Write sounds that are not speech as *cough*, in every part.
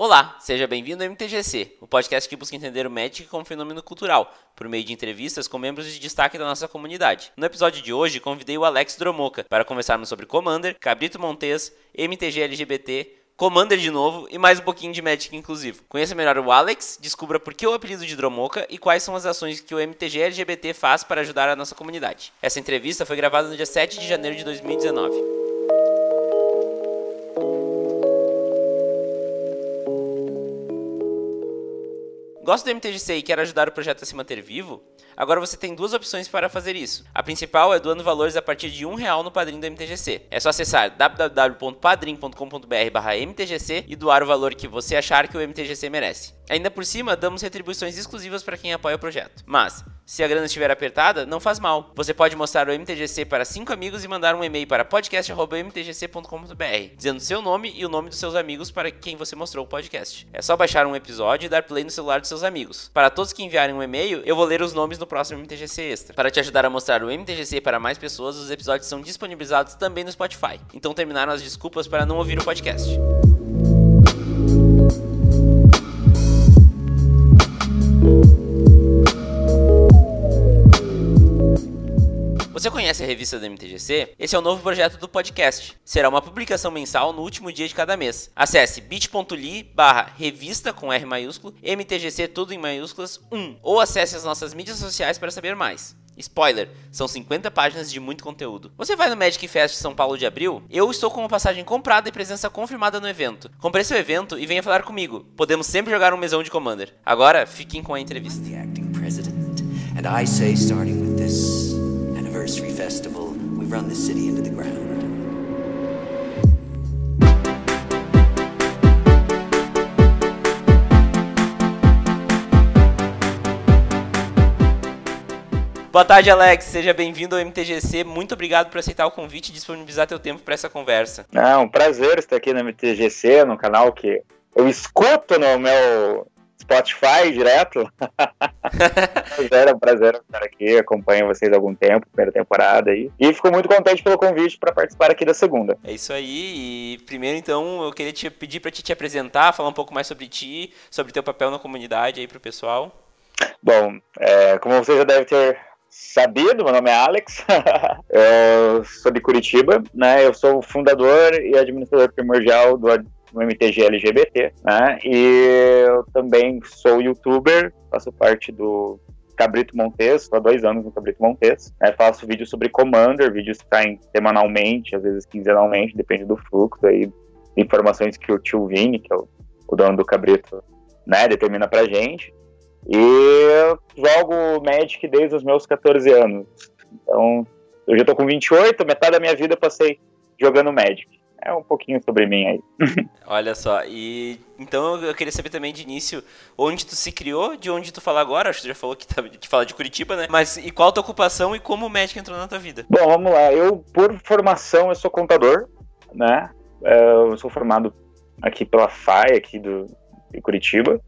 Olá, seja bem-vindo ao MTGC, o podcast que busca entender o Magic como fenômeno cultural, por meio de entrevistas com membros de destaque da nossa comunidade. No episódio de hoje, convidei o Alex Dromoca para conversarmos sobre Commander, Cabrito Montes, MTG LGBT, Commander de novo e mais um pouquinho de Magic inclusive. Conheça melhor o Alex, descubra por que o apelido de Dromoca e quais são as ações que o MTG LGBT faz para ajudar a nossa comunidade. Essa entrevista foi gravada no dia 7 de janeiro de 2019. Gosta do MTGC e quer ajudar o projeto a se manter vivo? Agora você tem duas opções para fazer isso. A principal é doando valores a partir de um real no padrinho do MTGC. É só acessar www.padrim.com.br/mtgc e doar o valor que você achar que o MTGC merece. Ainda por cima, damos retribuições exclusivas para quem apoia o projeto. Mas, se a grana estiver apertada, não faz mal. Você pode mostrar o MTGC para cinco amigos e mandar um e-mail para podcast.mtgc.com.br, dizendo seu nome e o nome dos seus amigos para quem você mostrou o podcast. É só baixar um episódio e dar play no celular dos seus amigos. Para todos que enviarem um e-mail, eu vou ler os nomes no próximo MTGC Extra. Para te ajudar a mostrar o MTGC para mais pessoas, os episódios são disponibilizados também no Spotify. Então terminaram as desculpas para não ouvir o podcast. Você conhece a revista do MTGC? Esse é o novo projeto do podcast. Será uma publicação mensal no último dia de cada mês. Acesse bit.ly barra revista com R maiúsculo, MTGC tudo em maiúsculas 1 ou acesse as nossas mídias sociais para saber mais. Spoiler, são 50 páginas de muito conteúdo. Você vai no Magic Fest São Paulo de abril? Eu estou com uma passagem comprada e presença confirmada no evento. Compre seu evento e venha falar comigo. Podemos sempre jogar um mesão de Commander. Agora, fiquem com a entrevista. Anniversary Festival, we run the city into the ground. Boa tarde, Alex. Seja bem-vindo ao MTGC. Muito obrigado por aceitar o convite e disponibilizar teu tempo para essa conversa. É um prazer estar aqui no MTGC, no canal que eu escuto no meu Spotify direto. *laughs* Era um prazer estar aqui, acompanho vocês há algum tempo, primeira temporada aí. E fico muito contente pelo convite para participar aqui da segunda. É isso aí. E primeiro então eu queria te pedir para te, te apresentar, falar um pouco mais sobre ti, sobre teu papel na comunidade aí pro pessoal. Bom, é, como você já deve ter sabido, meu nome é Alex, *laughs* eu sou de Curitiba, né? Eu sou fundador e administrador primordial do no MTG LGBT, né? E eu também sou youtuber, faço parte do Cabrito Montes, estou há dois anos no Cabrito Montes. Né? Faço vídeos sobre Commander, vídeos que saem semanalmente, às vezes quinzenalmente, depende do fluxo aí, informações que o tio Vini, que é o, o dono do Cabrito, né, determina pra gente. E eu jogo Magic desde os meus 14 anos. Então, eu já tô com 28, metade da minha vida eu passei jogando Magic é um pouquinho sobre mim aí. *laughs* Olha só, e então eu queria saber também de início onde tu se criou, de onde tu fala agora, acho que tu já falou que, tá, que fala de Curitiba, né? Mas e qual a tua ocupação e como o médico entrou na tua vida? Bom, vamos lá. Eu, por formação, eu sou contador, né? É, eu sou formado aqui pela FAI, aqui do, de Curitiba.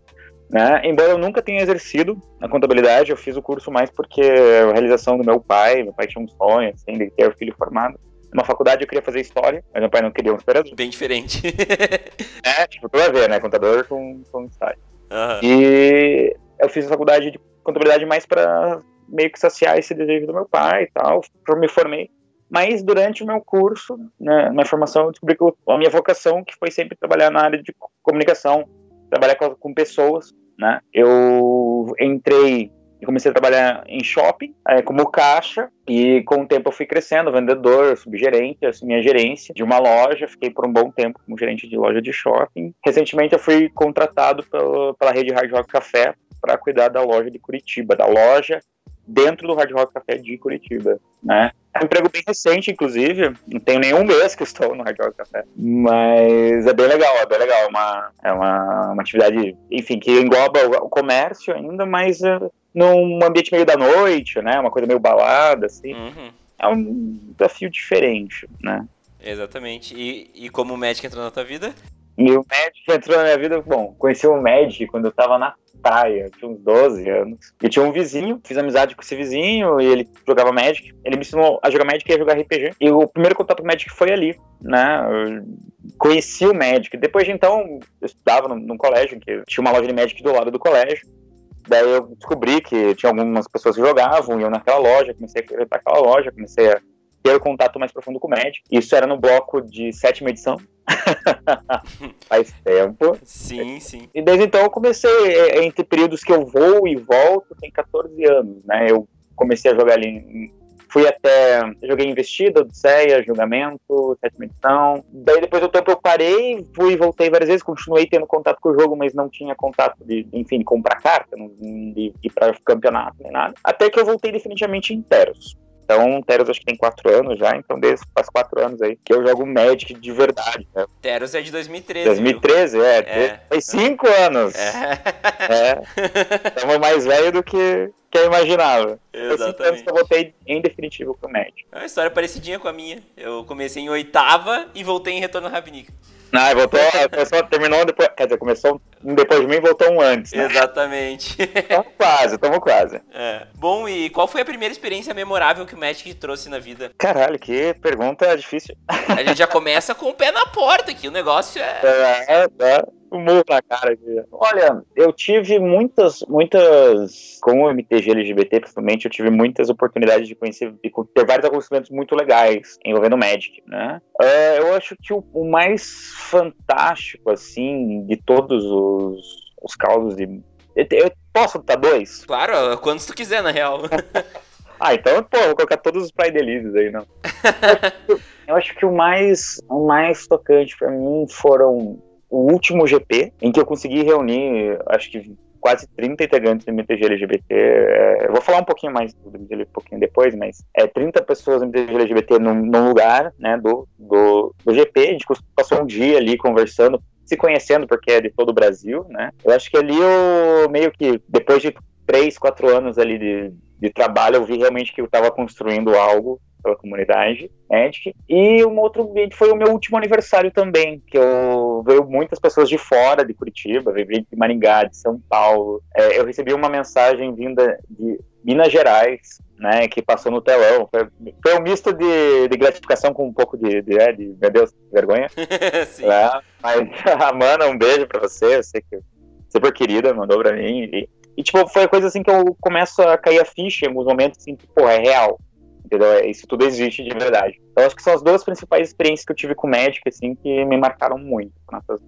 Né? Embora eu nunca tenha exercido a contabilidade, eu fiz o curso mais porque a realização do meu pai, meu pai tinha um sonho, assim, de ter o filho formado. Numa faculdade eu queria fazer história, mas meu pai não queria um historiador. Bem diferente. *laughs* é, tipo, tudo a ver, né? Contador com, com história. Uhum. E eu fiz a faculdade de contabilidade mais para meio que saciar esse desejo do meu pai e tal. Eu me formei. Mas durante o meu curso, né, na formação, eu descobri que a minha vocação, que foi sempre trabalhar na área de comunicação, trabalhar com, com pessoas, né? Eu entrei e comecei a trabalhar em shopping, é, como caixa, e com o tempo eu fui crescendo, vendedor, subgerente, assumi a gerência de uma loja, fiquei por um bom tempo como gerente de loja de shopping. Recentemente eu fui contratado pelo, pela rede Hard Rock Café para cuidar da loja de Curitiba, da loja dentro do Hard Rock Café de Curitiba, né? É um emprego bem recente, inclusive. Não tenho nenhum mês que estou no Hard Rock Café. Mas é bem legal, é bem legal. É uma, é uma, uma atividade, enfim, que engloba o, o comércio ainda, mas uh, num ambiente meio da noite, né? Uma coisa meio balada, assim. Uhum. É um desafio diferente, né? Exatamente. E, e como o Magic entrou na tua vida? E o Magic entrou na minha vida, bom, conheci o Magic quando eu tava na praia, tinha uns 12 anos. E tinha um vizinho, fiz amizade com esse vizinho, e ele jogava Magic. Ele me ensinou a jogar Magic e a jogar RPG. E o primeiro contato com Magic foi ali, né? Eu conheci o Magic. Depois de então, eu estudava num, num colégio, que tinha uma loja de Magic do lado do colégio. Daí eu descobri que tinha algumas pessoas que jogavam, e eu naquela loja, comecei a frequentar aquela loja, comecei a ter o contato mais profundo com o Magic. Isso era no bloco de sétima edição. *laughs* Faz tempo. Sim, sim. E desde então eu comecei, é, é, entre períodos que eu vou e volto, tem 14 anos, né? Eu comecei a jogar ali fui até. Joguei Investida, Odisseia, Julgamento, sétima edição. Daí depois do tempo eu parei, fui e voltei várias vezes, continuei tendo contato com o jogo, mas não tinha contato de, enfim, de comprar carta, de ir para campeonato nem nada. Até que eu voltei definitivamente em Teros. Então, Teros acho que tem quatro anos já, então desde faz quatro anos aí que eu jogo Magic de verdade. Né? Teros é de 2013. 2013, viu? é. é. Faz cinco anos. É. é. *laughs* Estamos mais velho do que, que eu imaginava. Exatamente. Foi eu voltei em definitivo pro Magic. É uma história parecidinha com a minha. Eu comecei em oitava e voltei em Retorno Ravnica. Não, voltou, começou, terminou depois, quer dizer, começou um depois de mim e voltou um antes. Né? Exatamente. Estamos quase, estamos quase. É. Bom, e qual foi a primeira experiência memorável que o Magic trouxe na vida? Caralho, que pergunta difícil. A gente já começa com o pé na porta aqui, o negócio é... *laughs* É, é um murro na cara aqui. Olha, eu tive muitas, muitas, com o MTG LGBT, principalmente, eu tive muitas oportunidades de conhecer e ter vários acontecimentos muito legais envolvendo Magic, né? Uh, eu acho que o, o, mais fantástico, assim, de todos os, os causos de. Eu, eu posso botar dois? Claro, quantos tu quiser, na real. *laughs* Ah, então, pô, vou colocar todos os Pride aí, não. *laughs* eu acho que o mais, o mais tocante para mim foram o último GP, em que eu consegui reunir, acho que quase 30 integrantes do MTG LGBT. É, eu vou falar um pouquinho mais do MTG um pouquinho depois, mas é 30 pessoas do MTG LGBT num, num lugar né, do, do, do GP. A gente passou um dia ali conversando, se conhecendo, porque é de todo o Brasil, né? Eu acho que ali eu meio que, depois de três, quatro anos ali de, de trabalho, eu vi realmente que eu estava construindo algo pela comunidade Magic. E um outro ambiente foi o meu último aniversário também, que eu veio muitas pessoas de fora de Curitiba, veio de Maringá, de São Paulo. É, eu recebi uma mensagem vinda de Minas Gerais, né, que passou no telão. Foi, foi um misto de, de, gratificação com um pouco de, de, é, de meu Deus, vergonha. *laughs* Sim. É, mas, *laughs* Amanda, um beijo pra você, eu sei que super querida, mandou pra mim. E, e, tipo, foi a coisa assim que eu começo a cair a ficha em alguns momentos, assim, que, pô, é real entendeu? É, isso tudo existe de verdade. Então acho que são as duas principais experiências que eu tive com o Magic, assim, que me marcaram muito. Essas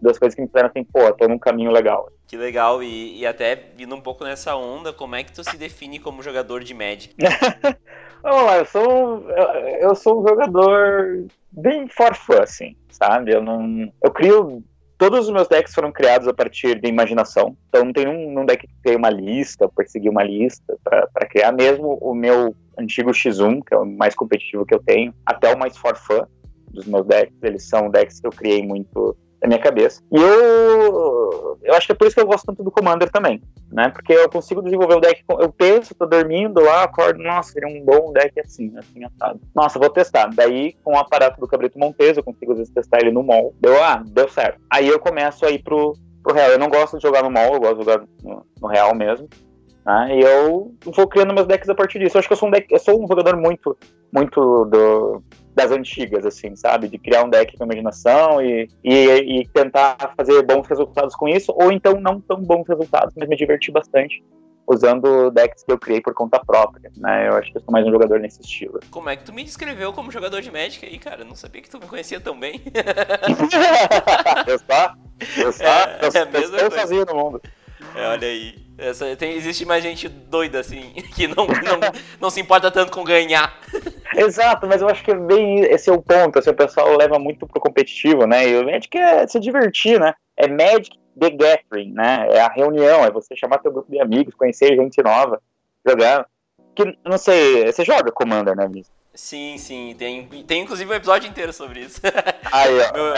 duas coisas que me fizeram assim, pô, tô num caminho legal. Que legal, e, e até vindo um pouco nessa onda, como é que tu se define como jogador de Magic? *laughs* Vamos lá, eu sou, eu, eu sou um jogador bem for fun, assim, sabe? Eu não. Eu crio todos os meus decks foram criados a partir de imaginação. Então não tem um, um deck que tem uma lista, perseguir uma lista para criar. Mesmo o meu antigo X1, que é o mais competitivo que eu tenho, até o mais for dos meus decks, eles são decks que eu criei muito da minha cabeça. E eu, eu acho que é por isso que eu gosto tanto do Commander também, né? Porque eu consigo desenvolver o deck, eu penso, tô dormindo lá, acordo, nossa, seria um bom deck assim, assim, assado. Nossa, vou testar. Daí, com o aparato do Cabrito Montes, eu consigo às vezes testar ele no mall. Deu, ah, deu certo. Aí eu começo a ir pro, pro real. Eu não gosto de jogar no mall, eu gosto de jogar no, no real mesmo. Né? E eu vou criando meus decks a partir disso. Eu acho que eu sou um deck, eu sou um jogador muito, muito do, das antigas, assim, sabe? De criar um deck com imaginação e, e, e, tentar fazer bons resultados com isso, ou então não tão bons resultados, mas me divertir bastante usando decks que eu criei por conta própria, né? Eu acho que eu sou mais um jogador nesse estilo. Como é que tu me descreveu como jogador de Magic aí, cara? Eu não sabia que tu me conhecia tão bem. *laughs* eu só, eu só, é, eu, é eu sozinho no mundo. É, olha aí. Tem, existe mais gente doida, assim, *laughs* que não, não, não se importa tanto com ganhar. *laughs* Exato, mas eu acho que é bem esse é o ponto. Assim, o pessoal leva muito pro competitivo, né? E o Magic é se divertir, né? É Magic The Gathering, né? É a reunião, é você chamar teu grupo de amigos, conhecer gente nova, jogar. Que, não sei, você joga Commander, né, Vinícius? Sim, sim. Tem, tem inclusive um episódio inteiro sobre isso. *laughs* Aí, ó,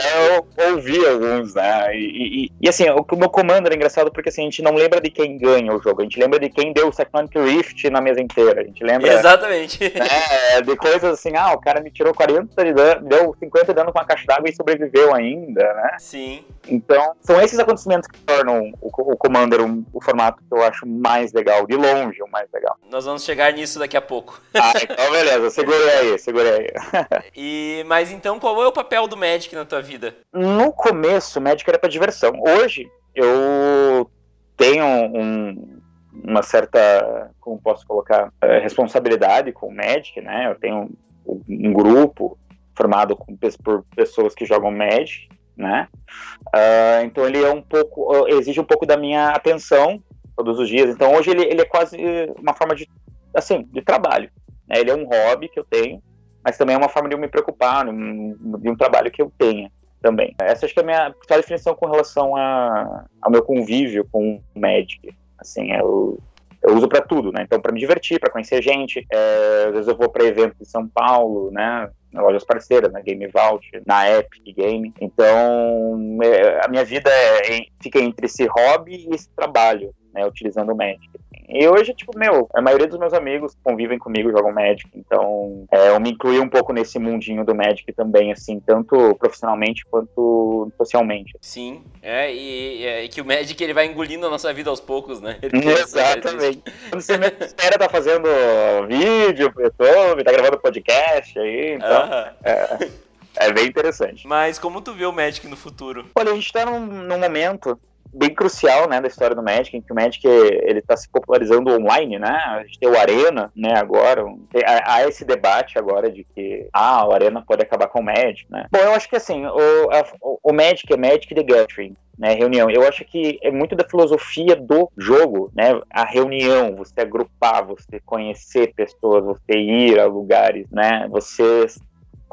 eu ouvi alguns, né? E, e, e, assim, o meu comando era engraçado porque assim, a gente não lembra de quem ganha o jogo, a gente lembra de quem deu o Cyclonic Rift na mesa inteira. A gente lembra. Exatamente. Né, de coisas assim, ah, o cara me tirou 40 de dano, deu 50 de dano com a caixa d'água e sobreviveu ainda, né? Sim. Então, são esses acontecimentos que tornam o, o Commander um, o formato que eu acho mais legal, de longe o mais legal. Nós vamos chegar nisso daqui a pouco. Ah, então beleza, segurei aí, segurei aí. *laughs* e, mas então, qual é o papel do Magic na tua vida? No começo, o Magic era pra diversão. Hoje, eu tenho um, uma certa, como posso colocar, é, responsabilidade com o Magic, né? Eu tenho um, um grupo formado com, por pessoas que jogam Magic, né? Uh, então ele é um pouco, exige um pouco da minha atenção todos os dias. Então hoje ele, ele é quase uma forma de, assim, de trabalho. Né? Ele é um hobby que eu tenho, mas também é uma forma de eu me preocupar, de um, de um trabalho que eu tenha também. Essa acho que é a minha principal definição com relação a, ao meu convívio com o Magic. Assim, eu, eu uso para tudo, né? Então, para me divertir, para conhecer gente, é, às vezes eu vou para eventos em São Paulo, né? Lojas parceiras, na Game Vault, na Epic Game. Então, é, a minha vida é, fica entre esse hobby e esse trabalho, né? Utilizando o Magic. E hoje, tipo, meu, a maioria dos meus amigos convivem comigo, jogam Magic, então é, eu me incluí um pouco nesse mundinho do Magic também, assim, tanto profissionalmente quanto socialmente. Sim, é, e, é, que o Magic ele vai engolindo a nossa vida aos poucos, né? *laughs* Exatamente. Quando você espera tá fazendo vídeo pro YouTube, tá gravando podcast aí, então. Uh -huh. é, é bem interessante. Mas como tu vê o Magic no futuro? Olha, a gente tá num, num momento bem crucial, né, da história do Magic, em que o Magic ele está se popularizando online, né? A gente tem o Arena, né, agora. há esse debate agora de que ah, o Arena pode acabar com o Magic, né? Bom, eu acho que assim, o, a, o Magic é Magic the Gathering. Né, reunião. Eu acho que é muito da filosofia do jogo, né? A reunião, você agrupar, você conhecer pessoas, você ir a lugares, né? Você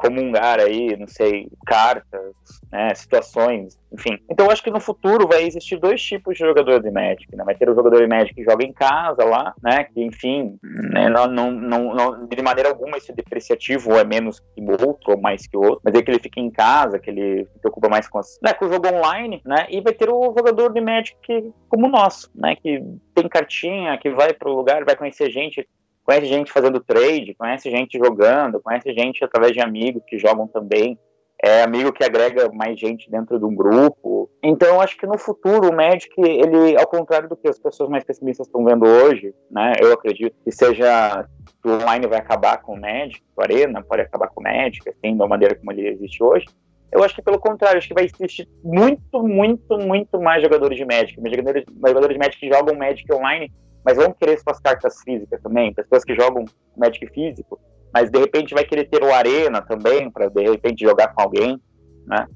comungar aí, não sei, cartas, né, situações, enfim. Então eu acho que no futuro vai existir dois tipos de jogador de Magic, né? Vai ter o jogador de Magic que joga em casa lá, né, que enfim, né, não, não, não, de maneira alguma esse depreciativo é menos que o outro ou mais que o outro, mas é que ele fica em casa, que ele se preocupa mais com, as, né, com o jogo online, né, e vai ter o jogador de Magic que, como o nosso, né, que tem cartinha, que vai para o lugar, vai conhecer gente conhece gente fazendo trade, conhece gente jogando, conhece gente através de amigos que jogam também, é amigo que agrega mais gente dentro de um grupo. Então, acho que no futuro o Magic, ele, ao contrário do que as pessoas mais pessimistas estão vendo hoje, né, eu acredito que seja que o online vai acabar com o Magic, o Arena pode acabar com o Magic, assim, da maneira como ele existe hoje. Eu acho que pelo contrário, acho que vai existir muito, muito, muito mais jogadores de Magic, jogadores, jogadores de Magic que jogam Magic online mas vão querer suas cartas físicas também, pessoas que jogam Magic físico, mas de repente vai querer ter o Arena também, para de repente jogar com alguém, né?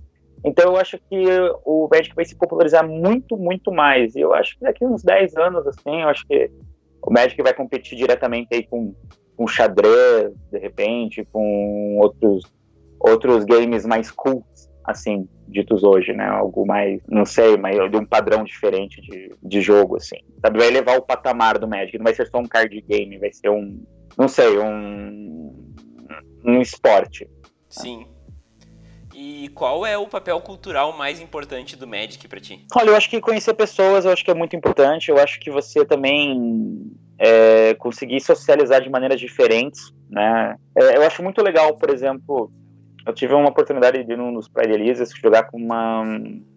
Então eu acho que o Magic vai se popularizar muito, muito mais. E eu acho que daqui uns 10 anos, assim, eu acho que o Magic vai competir diretamente aí com, com xadrez, de repente, com outros, outros games mais cultos, assim, ditos hoje, né? Algo mais, não sei, mas de um padrão diferente de, de jogo, assim. Sabe, vai levar o patamar do Magic, não vai ser só um card game, vai ser um, não sei, um, um esporte. Sim. E qual é o papel cultural mais importante do Magic para ti? Olha, eu acho que conhecer pessoas, eu acho que é muito importante. Eu acho que você também é, conseguir socializar de maneiras diferentes, né? É, eu acho muito legal, por exemplo, eu tive uma oportunidade de ir num dos Pride Elias jogar com uma.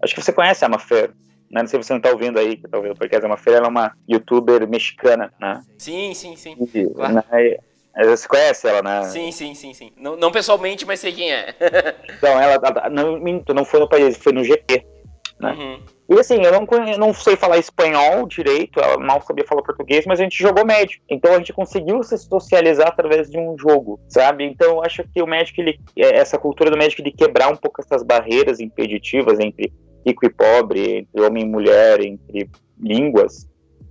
Acho que você conhece a Mafer. Né? Não sei se você não tá ouvindo aí, que tá ouvindo porque a Mafer ela é uma youtuber mexicana, né? Sim, sim, sim. E, claro. né? Você conhece ela, né? Sim, sim, sim, sim. Não, não pessoalmente, mas sei quem é. então, ela, ela não, não foi no país, foi no GP. Né? Uhum. E assim, eu não, eu não sei falar espanhol direito, ela mal sabia falar português, mas a gente jogou Magic. Então a gente conseguiu se socializar através de um jogo, sabe? Então eu acho que o Magic, ele, é, essa cultura do Magic de quebrar um pouco essas barreiras impeditivas entre rico e pobre, entre homem e mulher, entre línguas,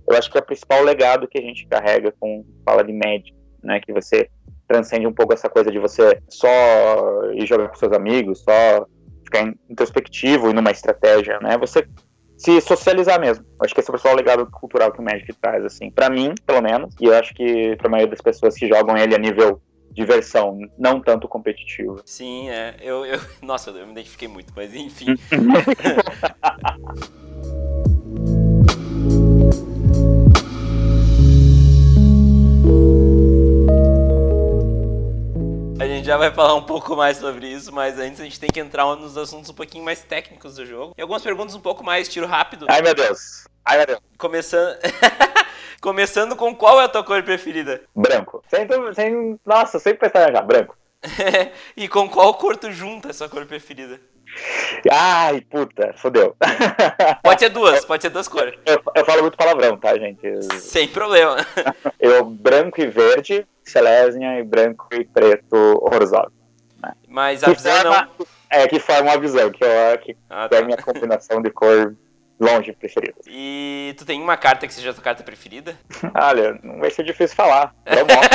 eu acho que é o principal legado que a gente carrega com fala de Magic, né? Que você transcende um pouco essa coisa de você só ir jogar com seus amigos, só ficar introspectivo e numa estratégia, né? Você se socializar mesmo. Acho que esse é o principal legado cultural que o Magic traz, assim, para mim, pelo menos, e eu acho que pra maioria das pessoas que jogam ele a nível diversão, não tanto competitivo. Sim, é. Eu, eu, *laughs* nossa, eu me identifiquei muito, mas enfim. *laughs* *laughs* já vai falar um pouco mais sobre isso, mas antes a gente tem que entrar nos assuntos um pouquinho mais técnicos do jogo. E algumas perguntas um pouco mais tiro rápido. Ai, meu Deus. Ai, meu Deus. Começando. *laughs* Começando com qual é a tua cor preferida? Branco. Sem, sem, nossa, sempre pensar já, branco. *laughs* e com qual cor tu junta essa cor preferida? Ai, puta, fodeu. *laughs* Pode ser duas, pode ser duas cores. Eu, eu falo muito palavrão, tá, gente? Sem problema. *laughs* Eu, branco e verde, Selesnia, e branco e preto, Orzhov. Né? Mas a que visão forma, não... É, que forma a visão, que, eu, que ah, é tá. é a minha combinação de cor longe preferida. E tu tem uma carta que seja a tua carta preferida? *laughs* Olha, não vai ser difícil falar. Dromoca.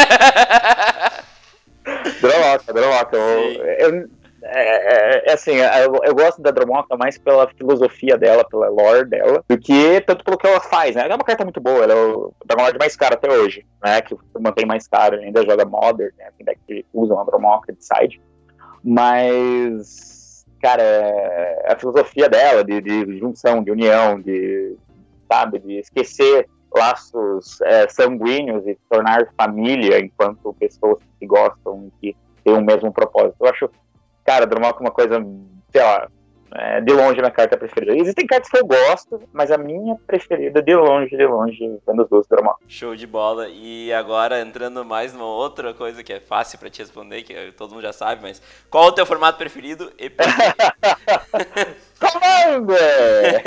Dromoca, Dromoca. Eu, eu, é, é, é, assim, eu, eu, gosto da Dromoca mais pela filosofia dela, pela lore dela, do que tanto pelo que ela faz, né? Ela é uma carta muito boa, ela é o Dragonlord mais caro até hoje, né? Que mantém mais caro, ainda joga Modern, né? Tem que usa uma Dromoca de side. Mas cara, é a filosofia dela de, de, junção, de união, de, sabe, de esquecer laços é, sanguíneos e tornar família enquanto pessoas que gostam e que têm o mesmo propósito. Eu acho, cara, Drummond é uma coisa, sei lá, é, de longe minha carta preferida. Existem cartas que eu gosto, mas a minha preferida, de longe, de longe, são as duas Drummond. Show de bola. E agora, entrando mais numa outra coisa que é fácil para te responder, que todo mundo já sabe, mas qual o teu formato preferido e por quê? *laughs* *laughs* Commander!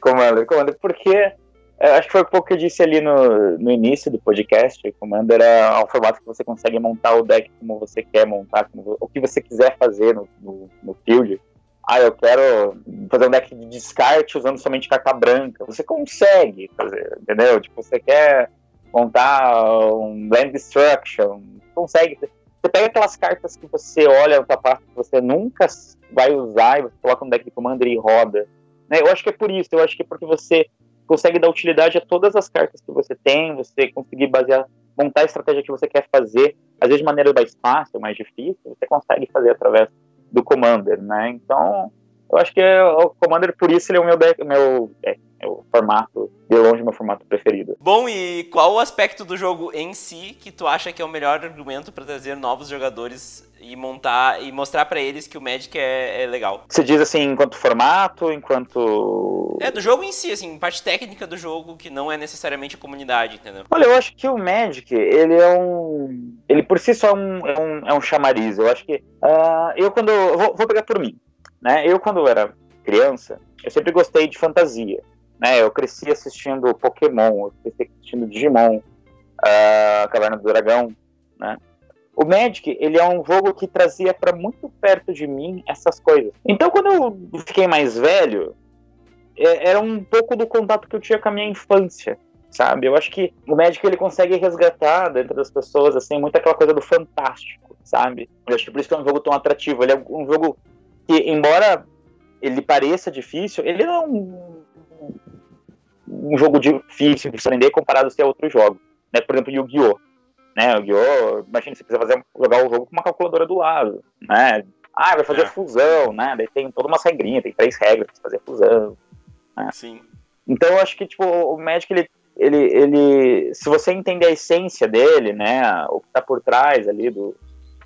Commander, Commander, porque acho que foi um pouco que eu disse ali no, no início do podcast. Commander é um formato que você consegue montar o deck como você quer montar, como, o que você quiser fazer no, no, no field. Ah, eu quero fazer um deck de descarte usando somente carta branca. Você consegue fazer, entendeu? Tipo, você quer montar um Land Destruction, consegue. Você pega aquelas cartas que você olha na parte que você nunca vai usar e você coloca no deck de Commander e roda. Né? Eu acho que é por isso, eu acho que é porque você consegue dar utilidade a todas as cartas que você tem, você conseguir basear, montar a estratégia que você quer fazer, às vezes de maneira mais fácil, mais difícil, você consegue fazer através do Commander, né? Então, eu acho que o Commander, por isso, ele é o meu, deck, meu é, é o formato, de longe, meu formato preferido. Bom, e qual o aspecto do jogo em si que tu acha que é o melhor argumento para trazer novos jogadores e montar e mostrar para eles que o Magic é, é, legal? Você diz assim, enquanto formato, enquanto. É, do jogo em si, assim, parte técnica do jogo que não é necessariamente a comunidade, entendeu? Olha, eu acho que o Magic, ele é um. Ele por si só é um, é um, é um chamariz. Eu acho que. Uh, eu quando. Vou, vou pegar por mim. Né? Eu, quando era criança, eu sempre gostei de fantasia. Né? Eu cresci assistindo Pokémon, eu cresci assistindo Digimon, uh, Caverna do Dragão, né? O Magic, ele é um jogo que trazia para muito perto de mim essas coisas. Então, quando eu fiquei mais velho, é, era um pouco do contato que eu tinha com a minha infância, sabe? Eu acho que o Magic ele consegue resgatar dentro das pessoas assim muito aquela coisa do fantástico, sabe? Eu acho que por isso que é um jogo tão atrativo. Ele é um jogo que, embora ele pareça difícil, ele não é um, um jogo difícil de aprender comparado a outros jogos. Né? Por exemplo, Yu-Gi-Oh! Né? Yu-Gi-Oh! Imagina, você precisa fazer, jogar o jogo com uma calculadora do lado. Né? Ah, vai fazer é. fusão, né? Daí tem toda uma regrinha, tem três regras para fazer fusão. Né? Sim. Então eu acho que tipo, o Magic, ele, ele, ele, se você entender a essência dele, né? O que está por trás ali do.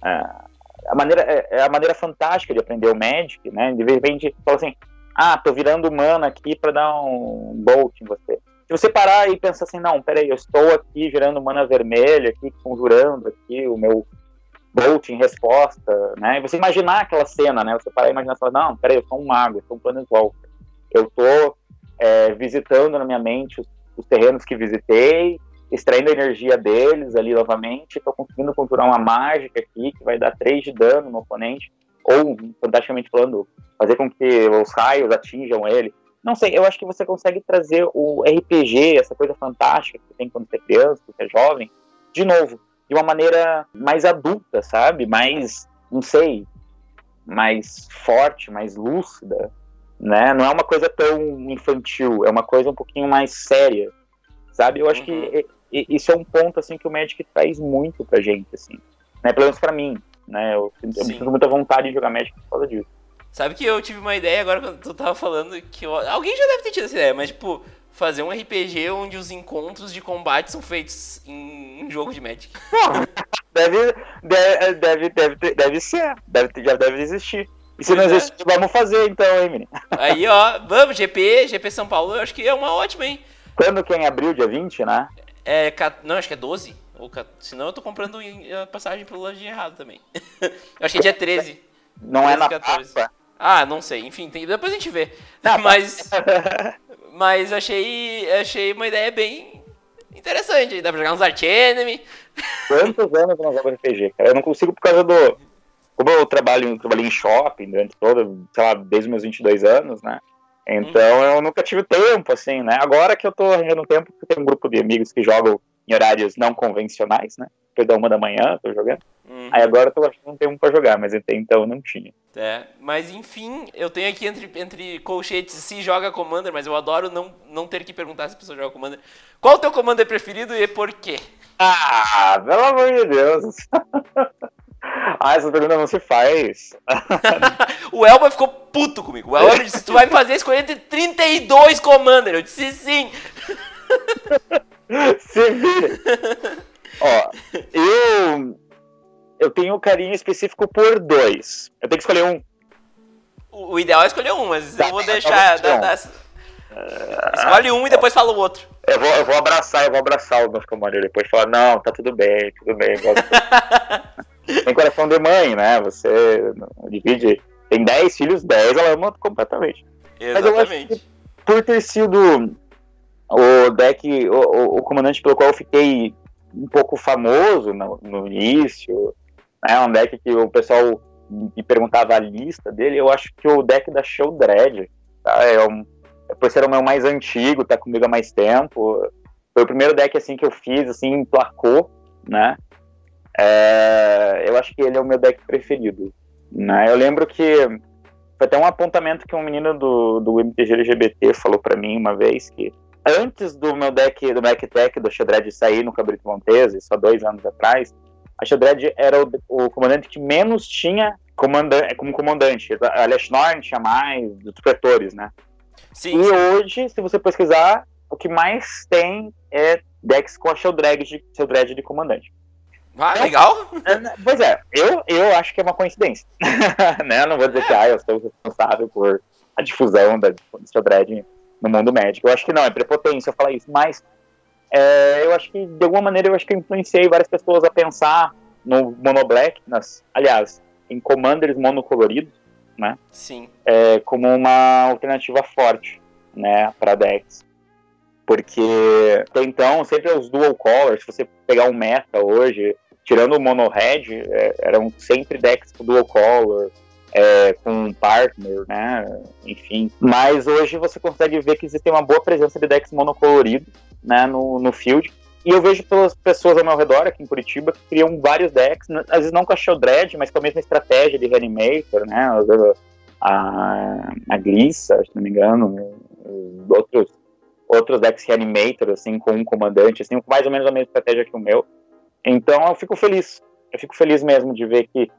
Uh, a maneira, é, é a maneira fantástica de aprender o Magic, né? De repente, fala assim, ah, tô virando mana aqui para dar um bolt em você. Se você parar e pensar assim, não, peraí, eu estou aqui gerando mana vermelha, aqui conjurando aqui o meu bolt em resposta, né? E você imaginar aquela cena, né? Você parar e imaginar, falar, não, peraí, eu sou um mago, eu sou um planeswalker. Eu tô é, visitando na minha mente os, os terrenos que visitei, extraindo a energia deles ali novamente, estou conseguindo conjurar uma mágica aqui que vai dar 3 de dano no oponente, ou, fantasticamente falando, fazer com que os raios atinjam ele. Não sei, eu acho que você consegue trazer o RPG, essa coisa fantástica que tem quando você é criança, quando você é jovem, de novo, de uma maneira mais adulta, sabe? Mais, não sei, mais forte, mais lúcida, né? Não é uma coisa tão infantil, é uma coisa um pouquinho mais séria, sabe? Eu acho uhum. que isso é um ponto, assim, que o Magic traz muito pra gente, assim. Né? Pelo menos pra mim, né? Eu, eu sinto muita vontade de jogar Magic por causa disso. Sabe que eu tive uma ideia agora quando tu tava falando que eu... alguém já deve ter tido essa ideia, mas tipo, fazer um RPG onde os encontros de combate são feitos em um jogo de Magic. deve, deve, deve, deve, deve ser, deve, já deve existir. E se não existe, é. vamos fazer então, hein, menino? *laughs* Aí, ó, vamos, GP, GP São Paulo, eu acho que é uma ótima, hein? Quando que é em abril, dia 20, né? É, não, acho que é 12. Ou, senão eu tô comprando a passagem pro lojinha errado também. *laughs* eu é dia 13. Não 13, é na 14. Papa. Ah, não sei. Enfim, tem, depois a gente vê. Não, mas *laughs* mas achei, achei uma ideia bem interessante. Dá pra jogar uns Arch Enemy. Quantos *laughs* anos eu não jogo RPG, cara? Eu não consigo por causa do... Como eu trabalho, trabalhei em shopping durante todo, sei lá, desde meus 22 anos, né? Então hum. eu nunca tive tempo, assim, né? Agora que eu tô arranjando tempo, porque tem um grupo de amigos que jogam em horários não convencionais, né? Da uma da manhã, tô jogando. Uhum. Aí agora eu tô achando um tempo pra jogar, mas até então não tinha. É, mas enfim, eu tenho aqui entre, entre colchetes se joga Commander, mas eu adoro não, não ter que perguntar se a pessoa joga Commander. Qual o teu Commander preferido e por quê? Ah, pelo amor de Deus. *laughs* ah, essa pergunta não se faz. *laughs* o Elba ficou puto comigo. O Elba disse: Tu vai me fazer escolher entre 32 Commander. Eu disse sim. *laughs* *laughs* se vira. Ó, eu eu tenho um carinho específico por dois. Eu tenho que escolher um. O, o ideal é escolher um, mas tá, eu vou deixar. Da, da, uh, escolhe um e depois fala o outro. Eu vou, eu vou abraçar, eu vou abraçar o nosso comandante depois falar, não, tá tudo bem, tudo bem. *laughs* tem coração de mãe, né? Você divide. Tem 10 filhos, 10 ela ama completamente. Exatamente. Por ter sido o deck, o, o, o comandante pelo qual eu fiquei um pouco famoso no, no início, é um deck que o pessoal me perguntava a lista dele, eu acho que o deck da Show Dread, tá? É um, por ser o meu mais antigo, tá comigo há mais tempo. Foi o primeiro deck assim que eu fiz, assim, emplacou, né? É, eu acho que ele é o meu deck preferido. Né? Eu lembro que foi até um apontamento que um menino do, do MTG LGBT falou para mim uma vez que antes do meu deck, do Mac Tech, do Shadred sair no Cabrito Montese, só dois anos atrás, a Shadred era o, o, comandante que menos tinha comandante, como comandante. A Leshnorn tinha mais, dos pretores, né? Sim. E hoje, se você pesquisar, o que mais tem é decks com a Sheldred de, Sheldred de comandante. Ah, então, legal! Pois é, eu, eu acho que é uma coincidência. *laughs* né? Não vou dizer que ah, eu sou responsável por a difusão da Sheldred no mundo médico. Eu acho que não, é prepotência falar isso, mas é, eu acho que, de alguma maneira, eu acho que eu influenciei várias pessoas a pensar no Mono Black, nas, aliás, em Commanders monocoloridos, né? Sim. É, como uma alternativa forte, né, para decks. Porque, até então, sempre os dual colors, se você pegar um meta hoje, tirando o mono red, é, eram sempre decks com dual color, é, com um partner, né? Enfim. Mas hoje você consegue ver que existe uma boa presença de decks monocoloridos né, no, no field. E eu vejo pelas pessoas ao meu redor aqui em Curitiba que criam vários decks, às vezes não com a Sheldred, mas com a mesma estratégia de Reanimator, né? A, a Glissa, se não me engano, outros, outros decks Reanimator, assim, com um comandante, assim, mais ou menos a mesma estratégia que o meu. Então eu fico feliz, eu fico feliz mesmo de ver que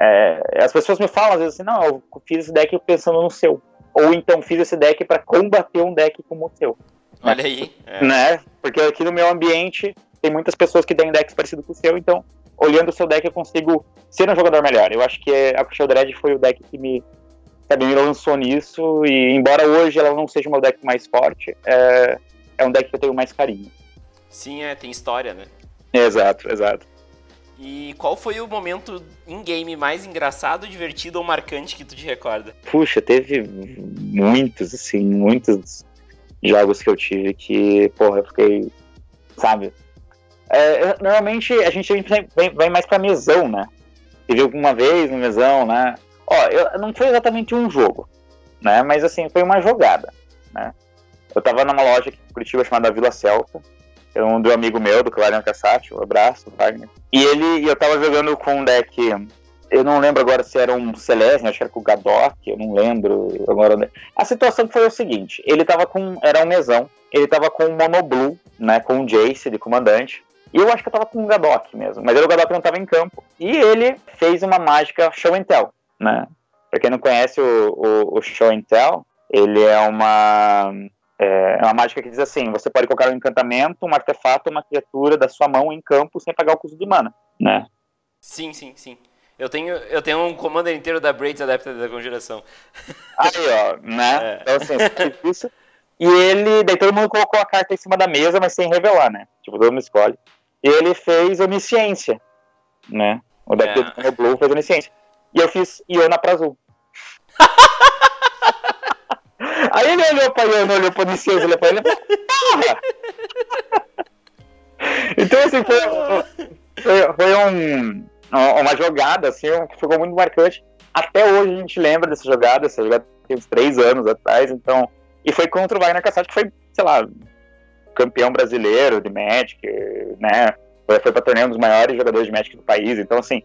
é, as pessoas me falam às vezes assim, não, eu fiz esse deck pensando no seu. Ou então fiz esse deck para combater um deck como o seu. Olha aí. É. Né? Porque aqui no meu ambiente tem muitas pessoas que têm decks parecidos com o seu, então olhando o seu deck eu consigo ser um jogador melhor. Eu acho que a Crucial Dread foi o deck que me, sabe, me lançou nisso, e embora hoje ela não seja o meu deck mais forte, é, é um deck que eu tenho mais carinho. Sim, é, tem história, né? Exato, exato. E qual foi o momento in-game mais engraçado, divertido ou marcante que tu te recorda? Puxa, teve muitos, assim, muitos jogos que eu tive que, porra, eu fiquei, sabe? É, normalmente a gente vem, vem mais pra mesão, né? Teve alguma vez no mesão, né? Ó, eu, não foi exatamente um jogo, né? Mas assim, foi uma jogada, né? Eu tava numa loja aqui em Curitiba chamada Vila Celta, é um do amigo meu, do Clarion Cassati, um abraço, Wagner. E ele, eu tava jogando com um deck eu não lembro agora se era um Celeste, acho que era com o Gadok, eu não lembro agora. A situação foi o seguinte, ele tava com, era um mesão, ele tava com o Monoblue, né, com o Jace de comandante, e eu acho que eu tava com o Gadok mesmo, mas o Gadok não tava em campo. E ele fez uma mágica Show and Tell, né? Pra quem não conhece o, o, o Show and Tell, ele é uma é, é uma mágica que diz assim: você pode colocar um encantamento, um artefato, uma criatura da sua mão em campo sem pagar o custo de mana, né? Sim, sim, sim. Eu tenho, eu tenho um comando inteiro da Braids Adapted da Conjuração. *laughs* Aí, ó, né? É. Então, assim, isso. E ele, daí todo mundo colocou a carta em cima da mesa, mas sem revelar, né? Tipo, todo mundo escolhe. E ele fez onisciência, né? O deck é. do Blue fez onisciência. E eu fiz Iona pra azul. *laughs* Aí ele olhou pra Iona, olhou pra onisciência, olhou pra ele e falou, porra! então, assim, foi, foi, foi um uma jogada, assim, que ficou muito marcante. Até hoje a gente lembra dessa jogada, essa jogada tem uns três anos atrás, então. E foi contra o Wagner Cassati, que foi, sei lá, campeão brasileiro de Magic, né? Foi, foi pra torneio um dos maiores jogadores de Magic do país. Então, assim,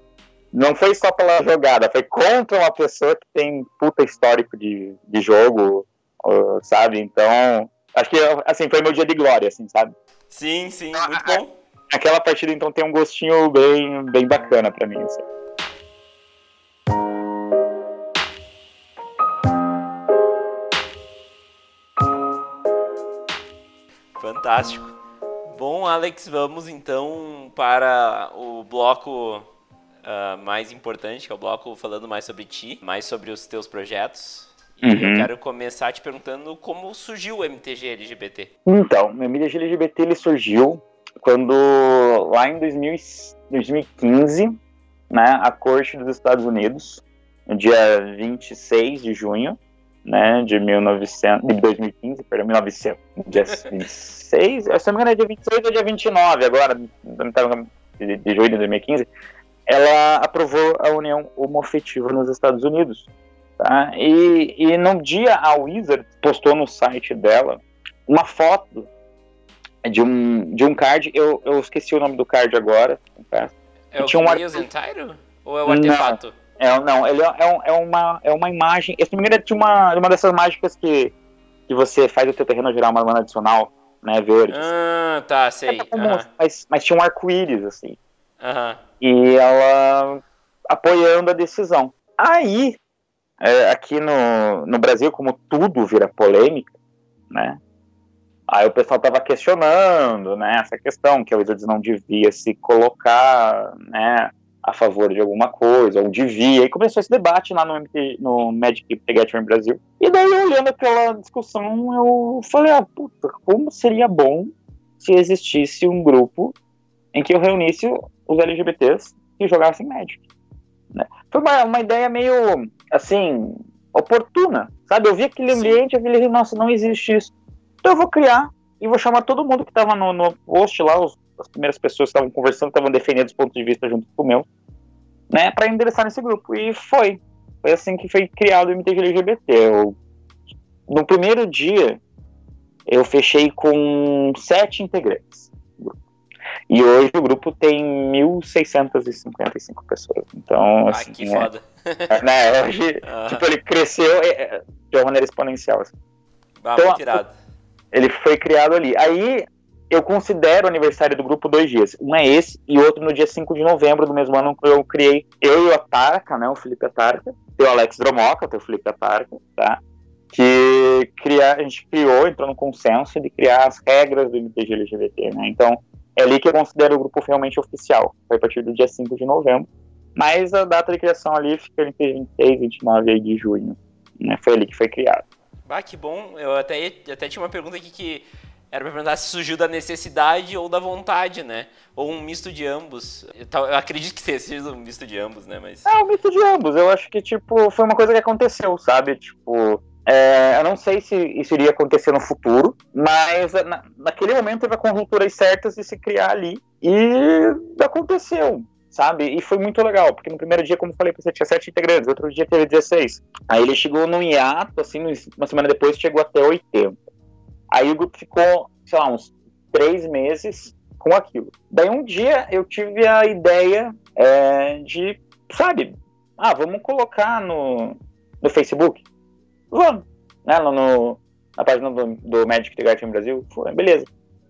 não foi só pela jogada, foi contra uma pessoa que tem puta histórico de, de jogo, sabe? Então, acho que, assim, foi meu dia de glória, assim, sabe? Sim, sim, muito bom aquela partida então tem um gostinho bem, bem bacana para mim. Assim. Fantástico. Bom, Alex, vamos então para o bloco uh, mais importante, que é o bloco falando mais sobre ti, mais sobre os teus projetos. Uhum. eu quero começar te perguntando como surgiu o MTG LGBT. Então, o MTG LGBT ele surgiu quando lá em 2000, 2015, né, a Corte dos Estados Unidos, no dia 26 de junho, né, de, 1900, de 2015, perdão, 1900, dia 26, se não me engano é dia 26 ou dia 29 agora, de, de junho de 2015, ela aprovou a união homofetiva nos Estados Unidos. Tá? E, e no dia a Wizard postou no site dela uma foto de um, de um card, eu, eu esqueci o nome do card agora. Tá? É o tinha um ar... Entire? Ou é o artefato? Não, é, não ele é, é, é, uma, é uma imagem. Esse primeiro é de uma, uma dessas mágicas que, que você faz o seu terreno gerar uma mana adicional, né? Verde. Ah, tá, sei. É comum, mas, mas tinha um arco-íris, assim. Uhum. E ela apoiando a decisão. Aí, é, aqui no, no Brasil, como tudo vira polêmica, né? Aí o pessoal estava questionando, né, essa questão que a Wizards não devia se colocar, né, a favor de alguma coisa, ou devia, e começou esse debate lá no, MT, no Magic The Gathering Brasil. E daí, olhando aquela discussão, eu falei, ah, puta, como seria bom se existisse um grupo em que eu reunisse os LGBTs que jogassem Magic. Né? Foi uma, uma ideia meio, assim, oportuna, sabe? Eu vi aquele ambiente, eu falei, nossa, não existe isso. Então eu vou criar e vou chamar todo mundo que estava no, no post lá, os, as primeiras pessoas que estavam conversando, estavam defendendo os pontos de vista junto com o meu, né, para endereçar nesse grupo. E foi. Foi assim que foi criado o MTG LGBT. Eu, no primeiro dia, eu fechei com sete integrantes. E hoje o grupo tem 1.655 pessoas. Então, ah, assim, que é, foda. né, hoje, *laughs* ah. tipo, ele cresceu é, é, de uma maneira exponencial. Assim. Ah, então, muito irado. Ele foi criado ali. Aí eu considero o aniversário do grupo dois dias. Um é esse e outro no dia 5 de novembro do mesmo ano eu criei eu e o Atarca, né? O Felipe Atarca, o Alex Dromoca, o Felipe Atarca, tá? Que cria, a gente criou, entrou no consenso de criar as regras do MTG LGBT, né? Então, é ali que eu considero o grupo realmente oficial. Foi a partir do dia 5 de novembro. Mas a data de criação ali fica entre 26 e 29 de junho. Né? Foi ali que foi criado. Ah, que bom. Eu até, até tinha uma pergunta aqui que era pra perguntar se surgiu da necessidade ou da vontade, né? Ou um misto de ambos. Eu, eu acredito que tenha sido um misto de ambos, né? Mas... É, um misto de ambos. Eu acho que, tipo, foi uma coisa que aconteceu, sabe? Tipo, é, eu não sei se isso iria acontecer no futuro, mas na, naquele momento teve as conjunturas certas de se criar ali. E aconteceu sabe? E foi muito legal, porque no primeiro dia, como eu falei, você tinha sete integrantes, outro dia teve 16. Aí ele chegou no hiato, assim, uma semana depois chegou até 80. Aí o grupo ficou, sei lá, uns três meses com aquilo. Daí um dia eu tive a ideia é, de, sabe, ah, vamos colocar no, no Facebook? Vamos. Né, no, na página do, do Magic the Gathering Brasil. Foi, beleza.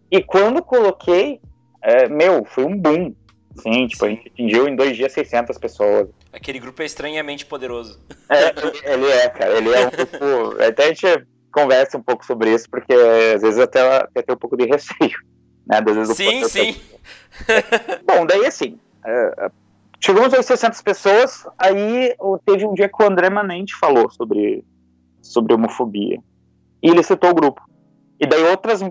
E quando coloquei, é, meu, foi um boom. Sim, tipo, a gente atingiu em dois dias 600 pessoas. Aquele grupo é estranhamente poderoso. É, ele é, cara. Ele é um grupo. *laughs* Até a gente conversa um pouco sobre isso, porque às vezes até, até um pouco de receio. Né? Às vezes sim, sim. *laughs* Bom, daí assim. É, chegamos aos 600 pessoas, aí teve um dia que o André Manente falou sobre, sobre homofobia. E ele citou o grupo. E daí outras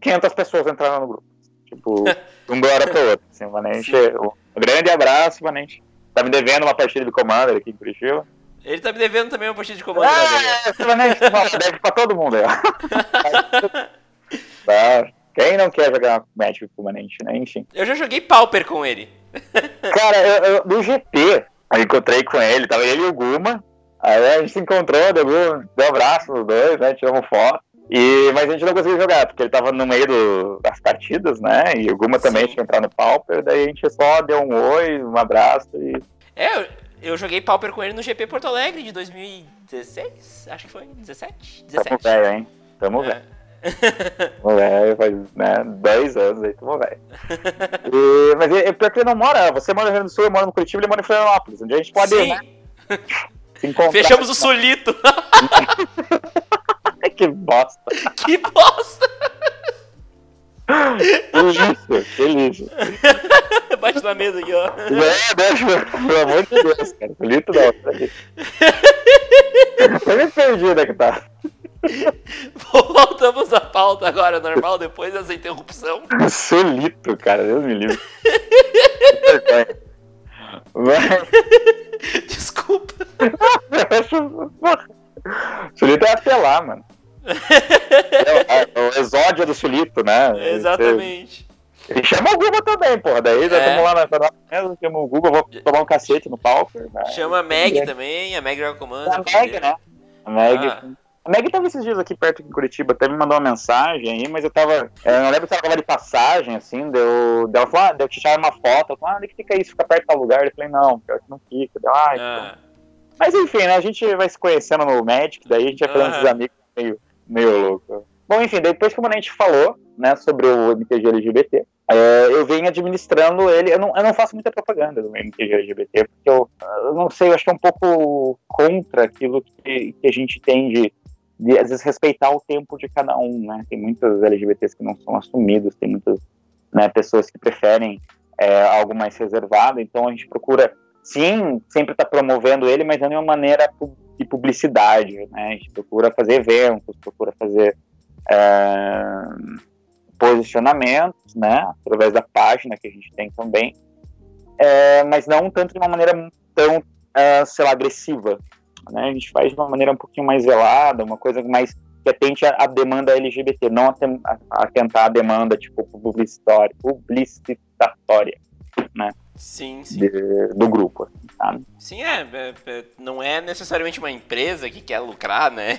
500 pessoas entraram no grupo. Tipo, *laughs* um hora para outro. Assim, Manente, um grande abraço, Manente. Tá me devendo uma partida de Commander aqui em Curitiba. Ele tá me devendo também uma partida de Commander. Ah, é, Manente, *laughs* deve pra todo mundo aí, *laughs* tá. Quem não quer jogar Magic com o Manente, né? Enfim. Eu já joguei Pauper com ele. Cara, eu, eu, no GP, eu encontrei com ele, tava ele e o Guma. Aí a gente se encontrou, deu, deu um abraço nos dois, né? Tiramos foto. E, mas a gente não conseguiu jogar, porque ele tava no meio do, das partidas, né? E o Guma também tinha entrado no Pauper, daí a gente só deu um oi, um abraço e. É, eu joguei Pauper com ele no GP Porto Alegre de 2016, acho que foi, 17? 17. Tamo velho, hein? Tamo é. velho. Tamo velho, faz né, 10 anos aí, tamo velho. mas é, é pior que ele não mora, você mora no Rio Grande do Sul, eu moro no Curitiba, ele mora em Florianópolis, onde a gente pode Sim. ir, né? *laughs* Fechamos o solito. *laughs* que bosta. Que bosta. Que lixo, que lixo. Bate na mesa aqui, ó. É, deixa, pelo amor de Deus, cara. Solito não. Tô me perdi onde é que tá. Voltamos à pauta agora, normal, depois dessa interrupção. Solito, cara, Deus me livre. *laughs* *laughs* Desculpa. *laughs* Sulito é apelar, mano. *laughs* é, o, exódio do Sulito, né? Exatamente. Ele chama o Google também, porra. Daí já estamos é. lá na mesa, chama o Google, vou tomar um cacete no palco. Né? Chama a Meg é. também, a Meg joga comando. A Meg, né? A Meg. Ah. A Meg tava esses dias aqui perto em Curitiba, até me mandou uma mensagem aí, mas eu tava. Eu não lembro se ela tava de passagem, assim, deu. Deu, falou, ah, deu te tirar uma foto. Eu falei, ah, onde que fica isso? Fica perto do lugar? Eu falei, não, pior que não fica. Deu, ah, ah. Mas enfim, né? A gente vai se conhecendo no Magic, daí a gente vai fazendo uhum. esses amigos meio, meio louco. Bom, enfim, depois que o Manente falou, né, sobre o MTG LGBT, é, eu venho administrando ele. Eu não, eu não faço muita propaganda do MTG LGBT, porque eu, eu não sei, eu acho que é um pouco contra aquilo que, que a gente tem de, de, às vezes, respeitar o tempo de cada um, né? Tem muitos LGBTs que não são assumidos, tem muitas né, pessoas que preferem é, algo mais reservado, então a gente procura sim, sempre está promovendo ele, mas não de uma maneira de publicidade, né? A gente procura fazer eventos, procura fazer é, posicionamentos, né? Através da página que a gente tem também, é, mas não tanto de uma maneira tão, é, sei lá, agressiva, né? A gente faz de uma maneira um pouquinho mais velada, uma coisa mais que atente a demanda LGBT, não a, a, a demanda tipo publicitária, publicitatória, né? Sim, sim. De, do grupo, assim, sabe? Sim, é, é, é, Não é necessariamente uma empresa que quer lucrar, né?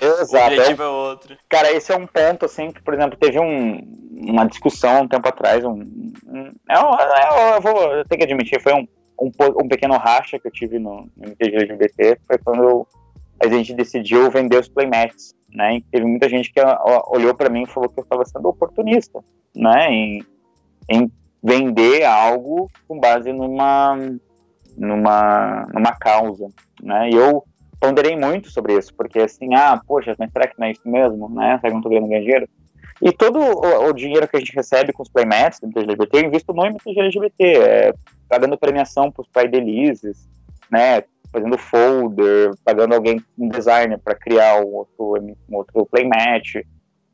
Exato. *laughs* o objetivo é, é outro. Cara, esse é um ponto, assim, que, por exemplo, teve um, uma discussão um tempo atrás. Um, um eu, eu, eu, vou eu tenho que admitir, foi um, um, um pequeno racha que eu tive no, no MTG LGBT. Foi quando eu, a gente decidiu vender os playmats, né? E teve muita gente que olhou para mim e falou que eu estava sendo oportunista, né? Em, em vender algo com base numa numa numa causa, né? E eu ponderei muito sobre isso, porque assim, ah, poxa, mas será que não é isso mesmo, né? Será que não tô ganhando dinheiro? E todo o, o, dinheiro que a gente recebe com os playmats do MTG LGBT, eu invisto no MTG LGBT, é, pagando premiação para os Pride né? Fazendo folder, pagando alguém, um designer para criar um outro, um outro playmat,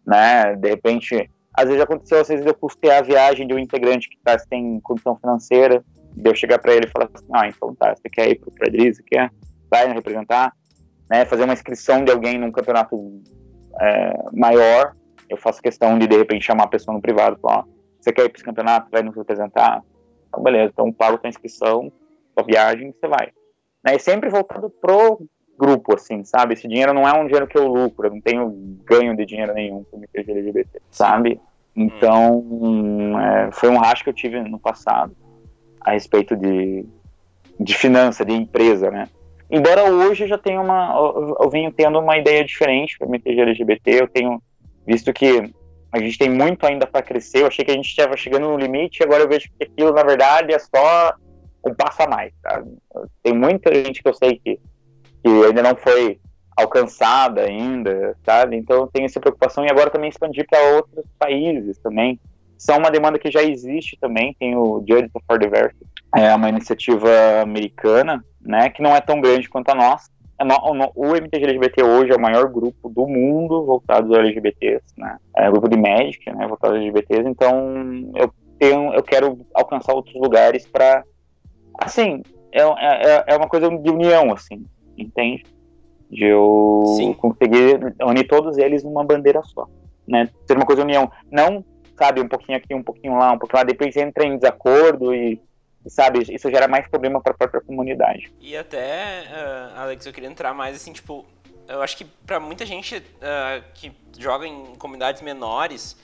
né? De repente, às vezes aconteceu, às vezes eu custear a viagem de um integrante que tá, tem condição financeira, de eu chegar para ele e falar assim, ah, então tá, você quer ir pro Frederic, você quer? Vai representar, né, fazer uma inscrição de alguém num campeonato é, maior, eu faço questão de, de repente, chamar a pessoa no privado, falar, ó, você quer ir para esse campeonato, vai nos representar? Então, beleza, então pago tua inscrição, tua viagem, você vai. Né, e sempre voltado pro grupo, assim, sabe? Esse dinheiro não é um dinheiro que eu lucro, eu não tenho ganho de dinheiro nenhum com o MPG LGBT, sabe? Então, é, foi um racho que eu tive no passado a respeito de, de finança, de empresa, né? Embora hoje já tenha uma, eu venho tendo uma ideia diferente para MTG LGBT, eu tenho visto que a gente tem muito ainda para crescer. Eu achei que a gente estava chegando no limite, agora eu vejo que aquilo na verdade é só um passo a mais. Tá? Tem muita gente que eu sei que, que ainda não foi alcançada ainda, sabe? Então eu tenho essa preocupação e agora também expandir para outros países também. São uma demanda que já existe também, tem o Judges for Diversity, é uma iniciativa americana, né, que não é tão grande quanto a nossa. É o MTG LGBT hoje é o maior grupo do mundo voltado aos LGBTs, né? É o grupo de Magic, né, voltado aos LGBTs. Então eu tenho, eu quero alcançar outros lugares para, assim, é, é, é uma coisa de união, assim, entende? De eu Sim. conseguir unir todos eles numa bandeira só, né? Ser uma coisa de união, não sabe, um pouquinho aqui, um pouquinho lá, um pouquinho lá, depois entra em desacordo e, sabe, isso gera mais problema para a própria comunidade. E até, uh, Alex, eu queria entrar mais assim, tipo, eu acho que para muita gente uh, que joga em comunidades menores,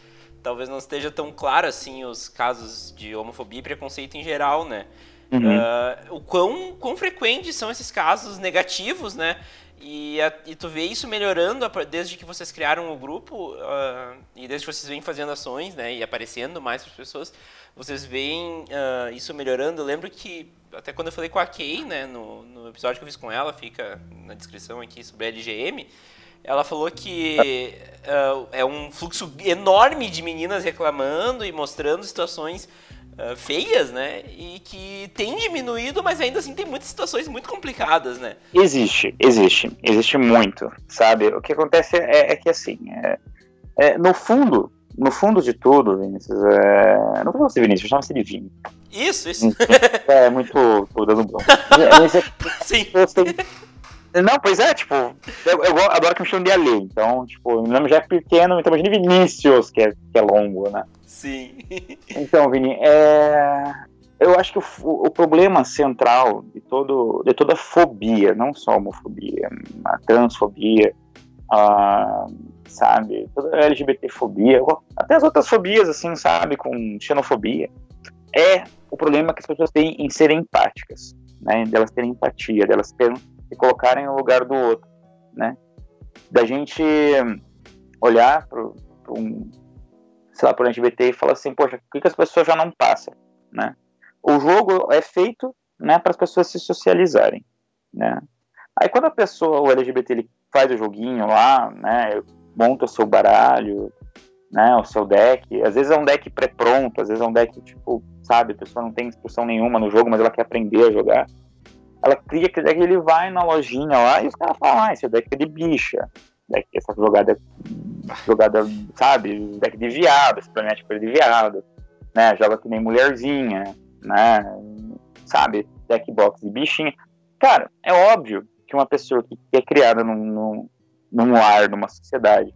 talvez não esteja tão claro assim os casos de homofobia e preconceito em geral, né? Uhum. Uh, o quão, quão frequentes são esses casos negativos, né? E, a, e tu vê isso melhorando desde que vocês criaram o grupo uh, e desde que vocês vêm fazendo ações, né, e aparecendo mais para as pessoas, vocês veem uh, isso melhorando. Eu lembro que até quando eu falei com a Kay, né, no, no episódio que eu fiz com ela, fica na descrição aqui sobre a LGM, ela falou que uh, é um fluxo enorme de meninas reclamando e mostrando situações uh, feias, né? E que tem diminuído, mas ainda assim tem muitas situações muito complicadas, né? Existe, existe, existe muito, sabe? O que acontece é, é que assim, é, é, no fundo, no fundo de tudo, Vinícius, é... não vou você Vinícius, chama-se de Vini. Isso, isso. É, muito, tô dando bom. *laughs* Sim. Não, pois é, tipo, eu, eu adoro que me chamem de Ale, então, tipo, meu nome já é pequeno, então imagina Vinícius, que é, que é longo, né? Sim. Então, Vini, é... eu acho que o, o, problema central de, todo, de toda fobia, não só a homofobia, a transfobia, sabe, toda a LGBTfobia, até as outras fobias, assim, sabe, com xenofobia, é o problema que as pessoas têm em serem empáticas, né, delas terem empatia, delas terem, se colocarem no lugar do outro, né, da gente olhar para um sei lá, por LGBT e fala assim, poxa, por que, que as pessoas já não passam, né? O jogo é feito, né, para as pessoas se socializarem, né? Aí quando a pessoa, o LGBT, ele faz o joguinho lá, né, monta o seu baralho, né, o seu deck, às vezes é um deck pré-pronto, às vezes é um deck, tipo, sabe, a pessoa não tem instrução nenhuma no jogo, mas ela quer aprender a jogar, ela cria aquele deck, ele vai na lojinha lá e os caras falam, ah, esse deck é de bicha, deck, essa jogada jogada, sabe, deck de viado, esse planeta tipo de viado, né? Joga que nem mulherzinha, né? Sabe, deck box de bichinha. Cara, é óbvio que uma pessoa que é criada num, num, num lar, numa sociedade,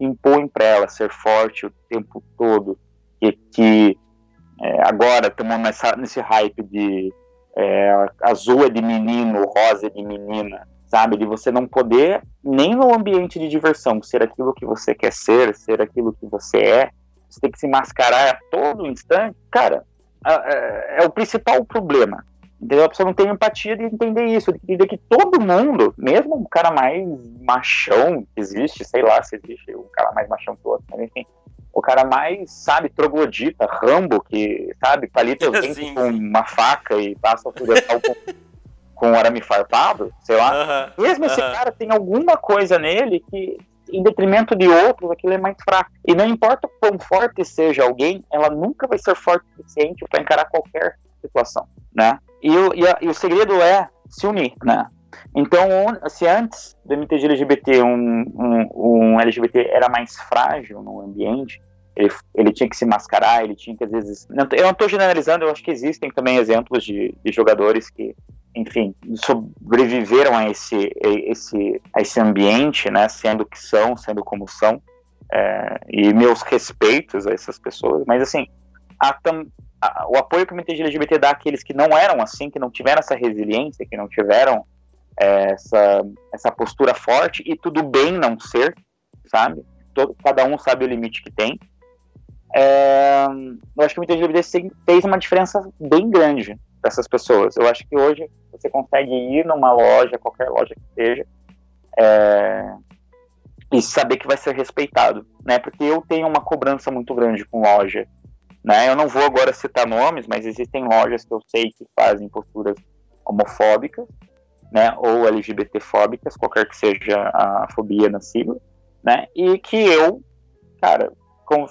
impõe para ela ser forte o tempo todo, e que é, agora estamos nessa, nesse hype de é, azul é de menino, rosa é de menina, sabe? De você não poder, nem no ambiente de diversão, ser aquilo que você quer ser, ser aquilo que você é, você tem que se mascarar a todo instante, cara, é, é o principal problema. Entendeu? A pessoa não tem empatia de entender isso, de entender que todo mundo, mesmo o cara mais machão que existe, sei lá se existe um cara mais machão que o outro, mas enfim, o cara mais, sabe, troglodita, Rambo, que, sabe, palita *laughs* o dente com uma faca e passa o furiosal com com arame farpado, sei lá. Uhum, Mesmo esse cara tem alguma coisa nele que, em detrimento de outros, aquilo é mais fraco. E não importa quão forte seja alguém, ela nunca vai ser forte o suficiente para encarar qualquer situação, né? E o, e, e o segredo é se unir, né? Então, se antes do MTG LGBT um, um, um, LGBT era mais frágil no ambiente, ele, ele tinha que se mascarar, ele tinha que às vezes. Não, eu não estou generalizando, eu acho que existem também exemplos de, de jogadores que enfim, sobreviveram a esse, esse, a esse ambiente, né, sendo que são, sendo como são, é, e meus respeitos a essas pessoas, mas assim, a, a, o apoio que o MTG LGBT dá àqueles que não eram assim, que não tiveram essa resiliência, que não tiveram é, essa, essa postura forte, e tudo bem não ser, sabe? Todo, cada um sabe o limite que tem. É, eu acho que o MTG LGBT fez uma diferença bem grande dessas pessoas. Eu acho que hoje você consegue ir numa loja, qualquer loja que seja, é, e saber que vai ser respeitado, né? Porque eu tenho uma cobrança muito grande com loja, né? Eu não vou agora citar nomes, mas existem lojas que eu sei que fazem posturas homofóbicas, né? Ou LGBTfóbicas, qualquer que seja a fobia na sigla, né? E que eu, cara,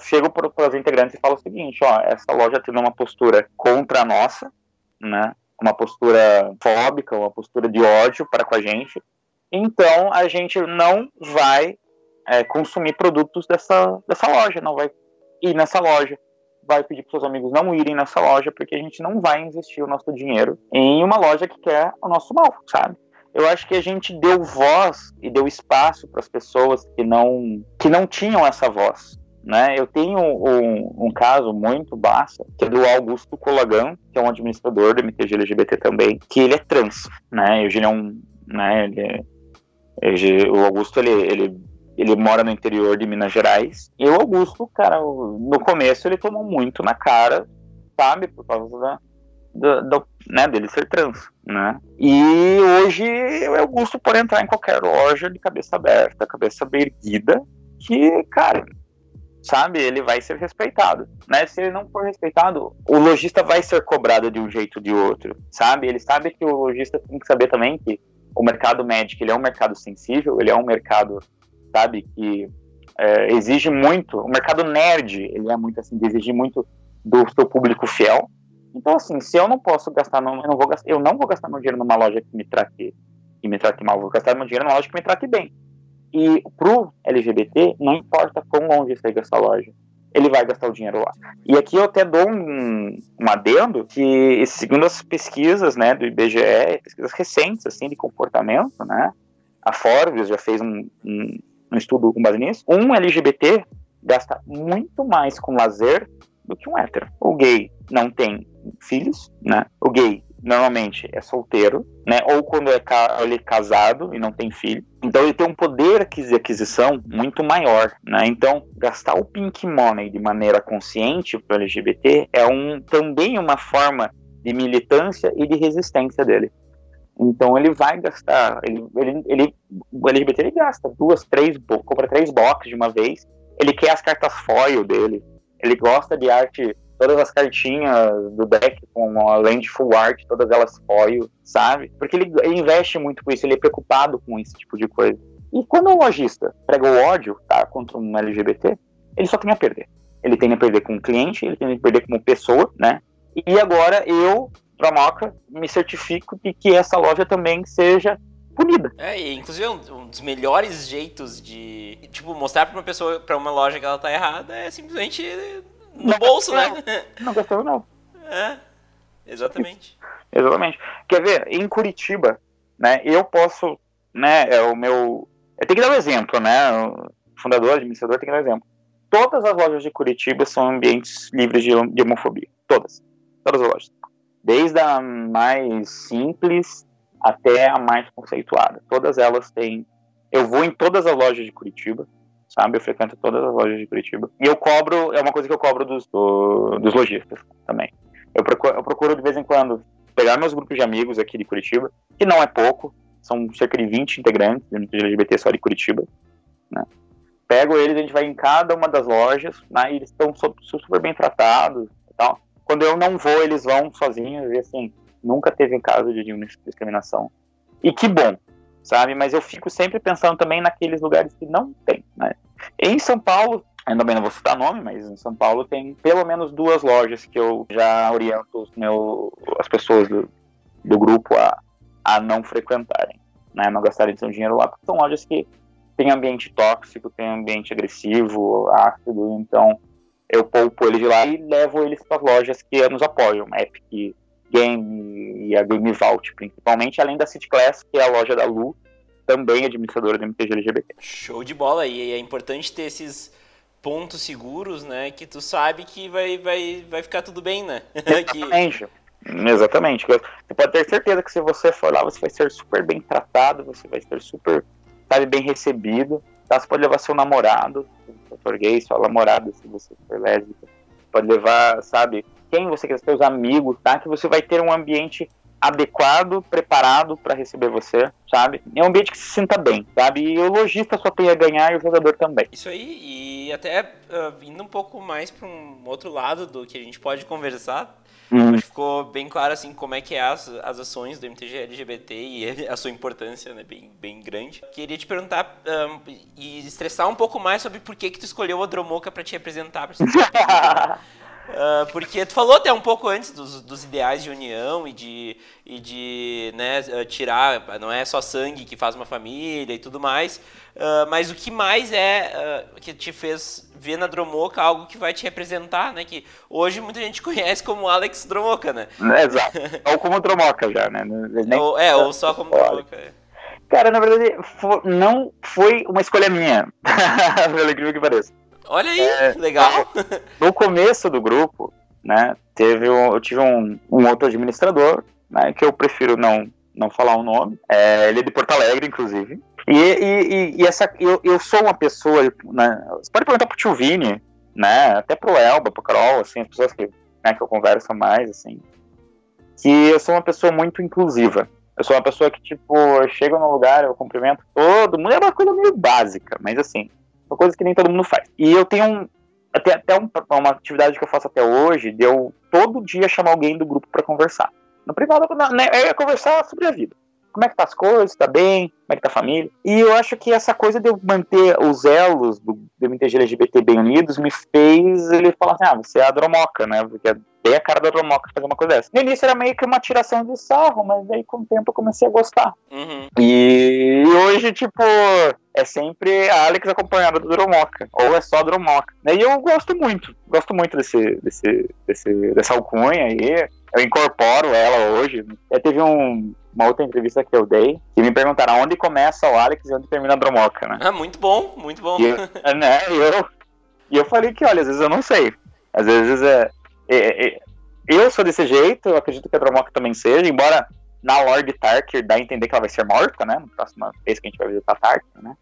chego para os integrantes e falo o seguinte, ó, essa loja tem uma postura contra a nossa, né? Uma postura fóbica, uma postura de ódio para com a gente. Então a gente não vai é, consumir produtos dessa, dessa loja, não vai ir nessa loja, vai pedir para seus amigos não irem nessa loja, porque a gente não vai investir o nosso dinheiro em uma loja que quer o nosso mal, sabe? Eu acho que a gente deu voz e deu espaço para as pessoas que não, que não tinham essa voz. Né? Eu tenho um, um caso muito basta, que é do Augusto Colagan, que é um administrador do MTG LGBT também, que ele é trans, né? Ele é um, né? Ele é, ele, o Augusto ele, ele ele mora no interior de Minas Gerais. E o Augusto, cara, no começo ele tomou muito na cara, sabe? Por causa da, da, da né, dele ser trans, né? E hoje o Augusto pode entrar em qualquer loja de cabeça aberta, cabeça erguida, que, cara, sabe, ele vai ser respeitado, né? Se ele não for respeitado, o lojista vai ser cobrado de um jeito ou de outro, sabe? Ele sabe que o lojista tem que saber também que o mercado médico ele é um mercado sensível, ele é um mercado sabe? Que é, exige muito. O mercado nerd, ele é muito assim, exige muito do seu público fiel. Então, assim, se eu não posso gastar, não, eu não vou gastar, eu não vou gastar meu dinheiro numa loja que me trate, que me trate mal, vou gastar meu dinheiro numa loja que me trate bem. E pro LGBT, não importa quão longe seja essa loja, ele vai gastar o dinheiro lá. E aqui eu até dou um, um adendo que, segundo as pesquisas, né, do IBGE, pesquisas recentes, assim, de comportamento, né, a Forbes já fez um, um estudo com base nisso, um LGBT gasta muito mais com lazer do que um hétero. O gay não tem filhos, né? O gay normalmente é solteiro, né? Ou quando é ele é casado e não tem filho. Então ele tem um poder de aquisição muito maior, né? Então gastar o pink money de maneira consciente para o LGBT é um também uma forma de militância e de resistência dele. Então ele vai gastar, ele, ele, ele, o LGBT ele gasta duas, três, compra três boxes de uma vez. Ele quer as cartas foil dele. Ele gosta de arte, todas as cartinhas do deck, com além de full art, todas elas foil, sabe? Porque ele, ele investe muito com isso, ele é preocupado com esse tipo de coisa. E quando o lojista prega o ódio tá, contra um LGBT, ele só tem a perder. Ele tem a perder como cliente, ele tem a perder como pessoa, né? E agora eu para Moca, me certifico de que essa loja também seja punida. É, e inclusive um, dos melhores jeitos de, tipo, mostrar para uma pessoa, para uma loja que ela tá errada é simplesmente no não bolso, né? Não gastou não. *laughs* É, exatamente. Exatamente. Quer ver, em Curitiba, né, eu posso, né, é o meu... Eu tenho que dar um exemplo, né, o fundador, administrador tem que dar um exemplo. Todas as lojas de Curitiba são ambientes livres de, de homofobia. Todas. Todas as lojas desde a mais simples até a mais conceituada. Todas elas têm. Eu vou em todas as lojas de Curitiba, sabe? Eu frequento todas as lojas de Curitiba. E eu cobro, é uma coisa que eu cobro dos, do, dos lojistas também. Eu procuro, eu procuro de vez em quando pegar meus grupos de amigos aqui de Curitiba, que não é pouco, são cerca de 20 integrantes do LGBT só de Curitiba, né? Pego eles, a gente vai em cada uma das lojas, né? E eles estão super bem tratados e tal. Quando eu não vou, eles vão sozinhos e assim, nunca teve caso de discriminação. E que bom, sabe? Mas eu fico sempre pensando também naqueles lugares que não tem, né? Em São Paulo, ainda bem não vou citar nome, mas em São Paulo tem pelo menos duas lojas que eu já oriento meu, as pessoas do, do grupo a, a não frequentarem, né? Não gastarem seu dinheiro lá, porque são lojas que têm ambiente tóxico, tem ambiente agressivo, ácido, então eu poupo eles de lá e levo eles para as lojas que nos apoiam, Epic Game e a Game Vault, principalmente, além da City Class, que é a loja da Lu, também administradora do MTG LGBT. Show de bola, e é importante ter esses pontos seguros, né, que tu sabe que vai, vai, vai ficar tudo bem, né? *laughs* Exatamente. que... Exatamente. Você pode ter certeza que se você for lá, você vai ser super bem tratado, você vai ser super, sabe, bem recebido. Tá? Você pode levar seu namorado, for gay, sua namorada, se você for lésbica. Pode levar, sabe, quem você quer, seus amigos, tá? Que você vai ter um ambiente adequado, preparado para receber você, sabe? É um ambiente que se sinta bem, sabe? E o lojista só tem a ganhar e o jogador também. Isso aí, e até uh, indo um pouco mais para um outro lado do que a gente pode conversar, Uhum. Acho que ficou bem claro assim como é que é as, as ações do MTG LGBT e *laughs* a sua importância, né, bem, bem grande. Queria te perguntar um, e estressar um pouco mais sobre por que que tu escolheu o Dromoka para te representar. Pra *laughs* Uh, porque tu falou até um pouco antes dos, dos ideais de união e de, e de né, ah, tirar, não é só sangue que faz uma família e tudo mais, uh, mas o que mais é uh, que te fez ver na Dromoka algo que vai te representar, né? Que hoje muita gente *laughs* conhece como Alex Dromoka, né? Exato. ou como Dromoka já, né? Nem... Ou, é, ou só como Dromoka. É. Cara, na verdade, não foi uma escolha minha, *laughs* pelo incrível que pareça. Olha aí, é, legal. No começo do grupo, né, teve um, eu tive um, um outro administrador, né, que eu prefiro não, não falar o nome. É, ele é de Porto Alegre, inclusive. E, e, e essa, eu, eu sou uma pessoa, né, você pode perguntar pro tio Vini, né, até pro Elba, pro Carol, assim, as pessoas que, né, que eu converso mais, assim, que eu sou uma pessoa muito inclusiva. Eu sou uma pessoa que, tipo, eu chego num lugar, eu cumprimento todo mundo, é uma coisa meio básica, mas assim, são coisas que nem todo mundo faz. E eu tenho um, até, até um, uma atividade que eu faço até hoje, de eu todo dia chamar alguém do grupo para conversar. No privado, né, é conversar sobre a vida. Como é que tá as coisas, tá bem, como é que tá a família. E eu acho que essa coisa de eu manter os elos do, do MTG LGBT bem unidos me fez ele falar assim, ah, você é a dromoca, né, porque é bem a cara da dromoca fazer uma coisa dessa. No início era meio que uma tiração de sarro, mas aí com o tempo eu comecei a gostar. Uhum. E, hoje, tipo, é sempre a Alex acompanhada do Dromoca, ou é só Dromoca. E eu gosto muito, gosto muito desse, desse, desse, dessa alcunha aí. Eu incorporo ela hoje. Eu teve um, uma outra entrevista que eu dei, que me perguntaram onde começa o Alex e onde termina a Dromoca, né? Ah, muito bom, muito bom. E eu, né, eu, e eu falei que, olha, às vezes eu não sei. Às vezes é, é, é eu sou desse jeito, eu acredito que a Dromoca também seja, embora na Lord Tarker dá a entender que ela vai ser morta, né? Na próxima vez que a gente vai visitar Tarker, né?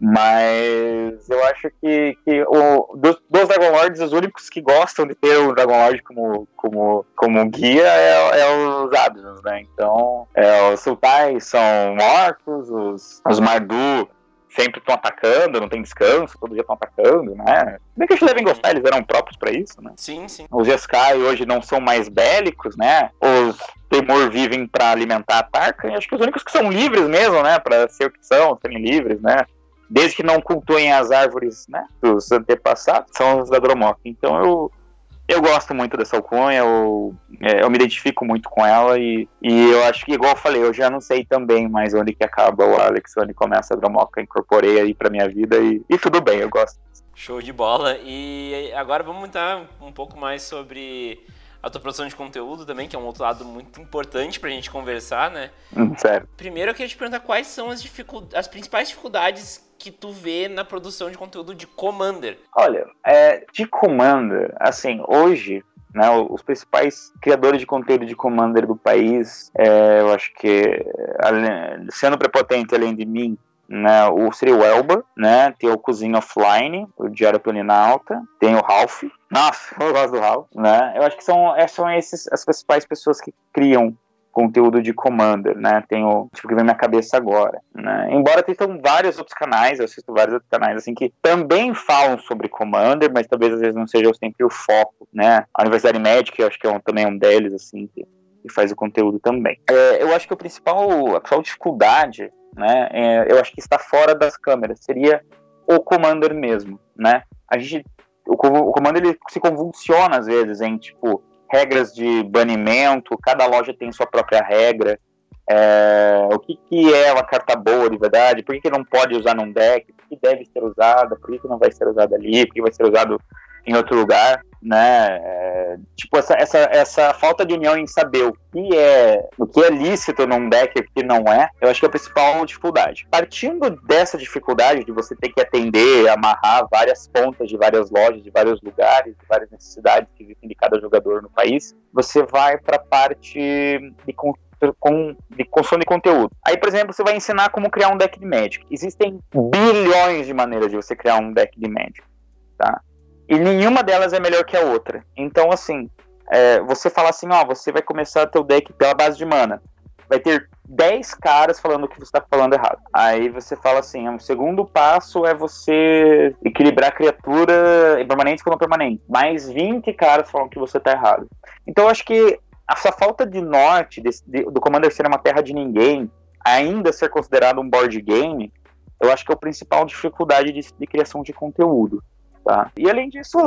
Mas eu acho que, que o, dos, dos Dragon Lords, os únicos que gostam de ter o Dragon Lord como, como, como guia é, é os Absons, né? Então, é, os Sultais são mortos, os, os Mardu sempre estão atacando, não tem descanso, todo dia estão atacando, né? Bem que eles devem gostar, eles eram próprios para isso, né? Sim, sim. Os Jeskai hoje não são mais bélicos, né? Os Temor vivem para alimentar a Tarka, e acho que os únicos que são livres mesmo, né? Para ser o que são, serem livres, né? desde que não cultuem as árvores né, dos antepassados, são os da Dromock. Então eu, eu gosto muito dessa alcunha, eu, é, eu me identifico muito com ela e, e eu acho que, igual eu falei, eu já não sei também mais onde que acaba o Alex, onde começa a Dromoca, incorporei aí pra minha vida e, e tudo bem, eu gosto. Show de bola. E agora vamos entrar um pouco mais sobre a tua produção de conteúdo também, que é um outro lado muito importante pra gente conversar, né? Hum, certo. Primeiro eu queria te perguntar quais são as, dificuldades, as principais dificuldades que tu vê na produção de conteúdo de Commander? Olha, é, de Commander, assim, hoje né, os principais criadores de conteúdo de Commander do país, é, eu acho que, sendo prepotente além de mim, né, o seria o Elba, né, tem o Cozinho Offline, o Diário Planinalta, tem o Ralph, nossa, *laughs* eu gosto do Ralph, né, eu acho que são, é, são esses as principais pessoas que criam conteúdo de Commander, né? Tem o tipo que vem na minha cabeça agora, né? Embora tenham vários outros canais, eu assisto vários outros canais assim que também falam sobre Commander, mas talvez às vezes não seja sempre o foco, né? A Universidade Médica, eu acho que é um, também é um deles assim que, que faz o conteúdo também. É, eu acho que o principal, a principal dificuldade, né? É, eu acho que está fora das câmeras. Seria o Commander mesmo, né? A gente o, o Commander ele se convulsiona às vezes em tipo regras de banimento, cada loja tem sua própria regra. É, o que, que é uma carta boa de verdade, por que, que não pode usar num deck, por que deve ser usada, por que, que não vai ser usada ali, por que vai ser usado em outro lugar, né? É, tipo, essa, essa, essa falta de união em saber o que é o que é lícito num deck e o que não é, eu acho que é a principal dificuldade. Partindo dessa dificuldade de você ter que atender, amarrar várias pontas de várias lojas, de vários lugares, de várias necessidades que existem de cada jogador no país, você vai para a parte de com, de construção de conteúdo. Aí, por exemplo, você vai ensinar como criar um deck de Magic. Existem bilhões de maneiras de você criar um deck de Magic, tá? E nenhuma delas é melhor que a outra. Então, assim, é, você fala assim, ó, você vai começar teu deck pela base de mana. Vai ter 10 caras falando que você tá falando errado. Aí você fala assim, o segundo passo é você equilibrar criatura permanente com não permanente. Mais 20 caras falam que você tá errado. Então eu acho que essa falta de norte desse, de, do Commander ser uma terra de ninguém, ainda ser considerado um board game, eu acho que é a principal dificuldade de, de criação de conteúdo. Tá? E além disso,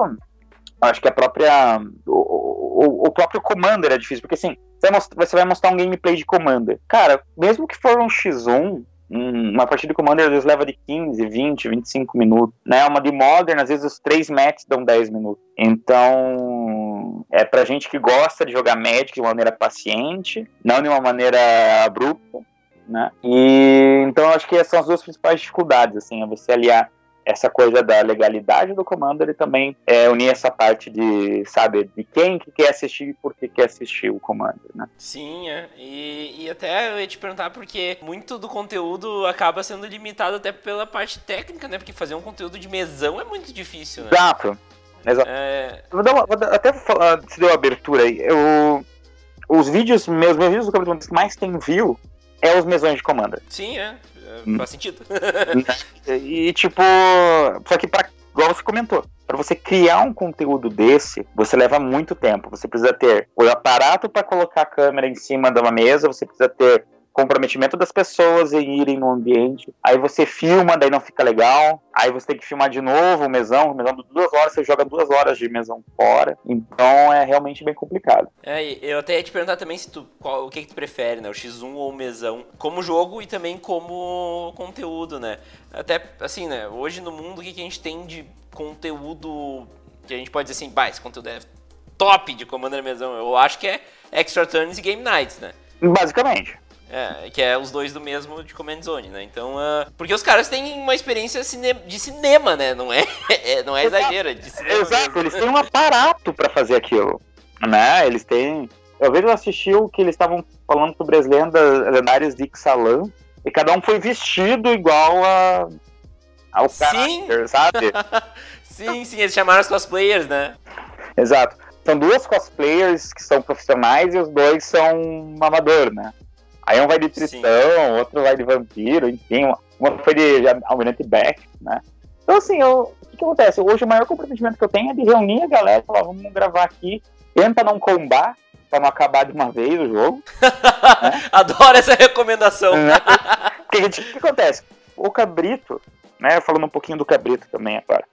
acho que a própria. O, o, o, próprio Commander é difícil, porque assim, você vai, mostrar, você vai mostrar um gameplay de Commander. Cara, mesmo que for um X1, uma partida de Commander às vezes leva de 15, 20, 25 minutos. Né? Uma de Modern, às vezes os três matches dão 10 minutos. Então, é pra gente que gosta de jogar Magic de uma maneira paciente, não de uma maneira abrupta. Né? E então acho que essas são as duas principais dificuldades, assim, é você aliar essa coisa da legalidade do Commander e também é, unir essa parte de, sabe, de quem que quer assistir e por que quer assistir o Commander, né? Sim, é. E, e até eu ia te perguntar porque muito do conteúdo acaba sendo limitado até pela parte técnica, né? Porque fazer um conteúdo de mesão é muito difícil, né? Exato. Exato. É... Vou dar uma, vou dar, até falar, se deu abertura aí. Eu, os vídeos, meus, meus vídeos do Commander que mais tem view é os mesões de Commander. Sim, é. Hum. Faz sentido. e tipo, só que para igual você comentou, para você criar um conteúdo desse, você leva muito tempo. Você precisa ter o aparato para colocar a câmera em cima de uma mesa, você precisa ter comprometimento das pessoas em irem no ambiente. Aí você filma, daí não fica legal. Aí você tem que filmar de novo o mesão. O mesão de duas horas, você joga duas horas de mesão fora. Então é realmente bem complicado. É, eu até ia te perguntar também se tu, qual, o que, que tu prefere, né? O X1 ou o mesão? Como jogo e também como conteúdo, né? Até, assim, né? Hoje no mundo, o que, que a gente tem de conteúdo que a gente pode dizer assim, bah, esse conteúdo é top de Commander Mesão. Eu acho que é Extra Turns e Game Nights, né? Basicamente. É, que é os dois do mesmo de Command Zone, né? Então, uh, porque os caras têm uma experiência cine de cinema, né? Não é, *laughs* é não é exagero, é de cinema. Exato, mesmo. eles têm um aparato para fazer aquilo, né? Eles têm. Eu vejo assistir o que eles estavam falando sobre as lendas lendárias de Ixalan, e cada um foi vestido igual a ao sim. Sabe? *laughs* sim, sim, eles chamaram os cosplayers, né? Exato. São duas cosplayers que são profissionais e os dois são um amador, né? Aí um vai de Tristão, outro vai de Vampiro, enfim, uma foi de Almirante Beck, né? Então, assim, eu, o que, que, acontece? Hoje o maior comprometimento que eu tenho é de reunir a galera, falar, vamos gravar aqui, tenta não combar, pra não acabar de uma vez o jogo. né? *laughs* Adoro essa recomendação. Né? O que, acontece? O Cabrito, né, falando um pouquinho do Cabrito também agora.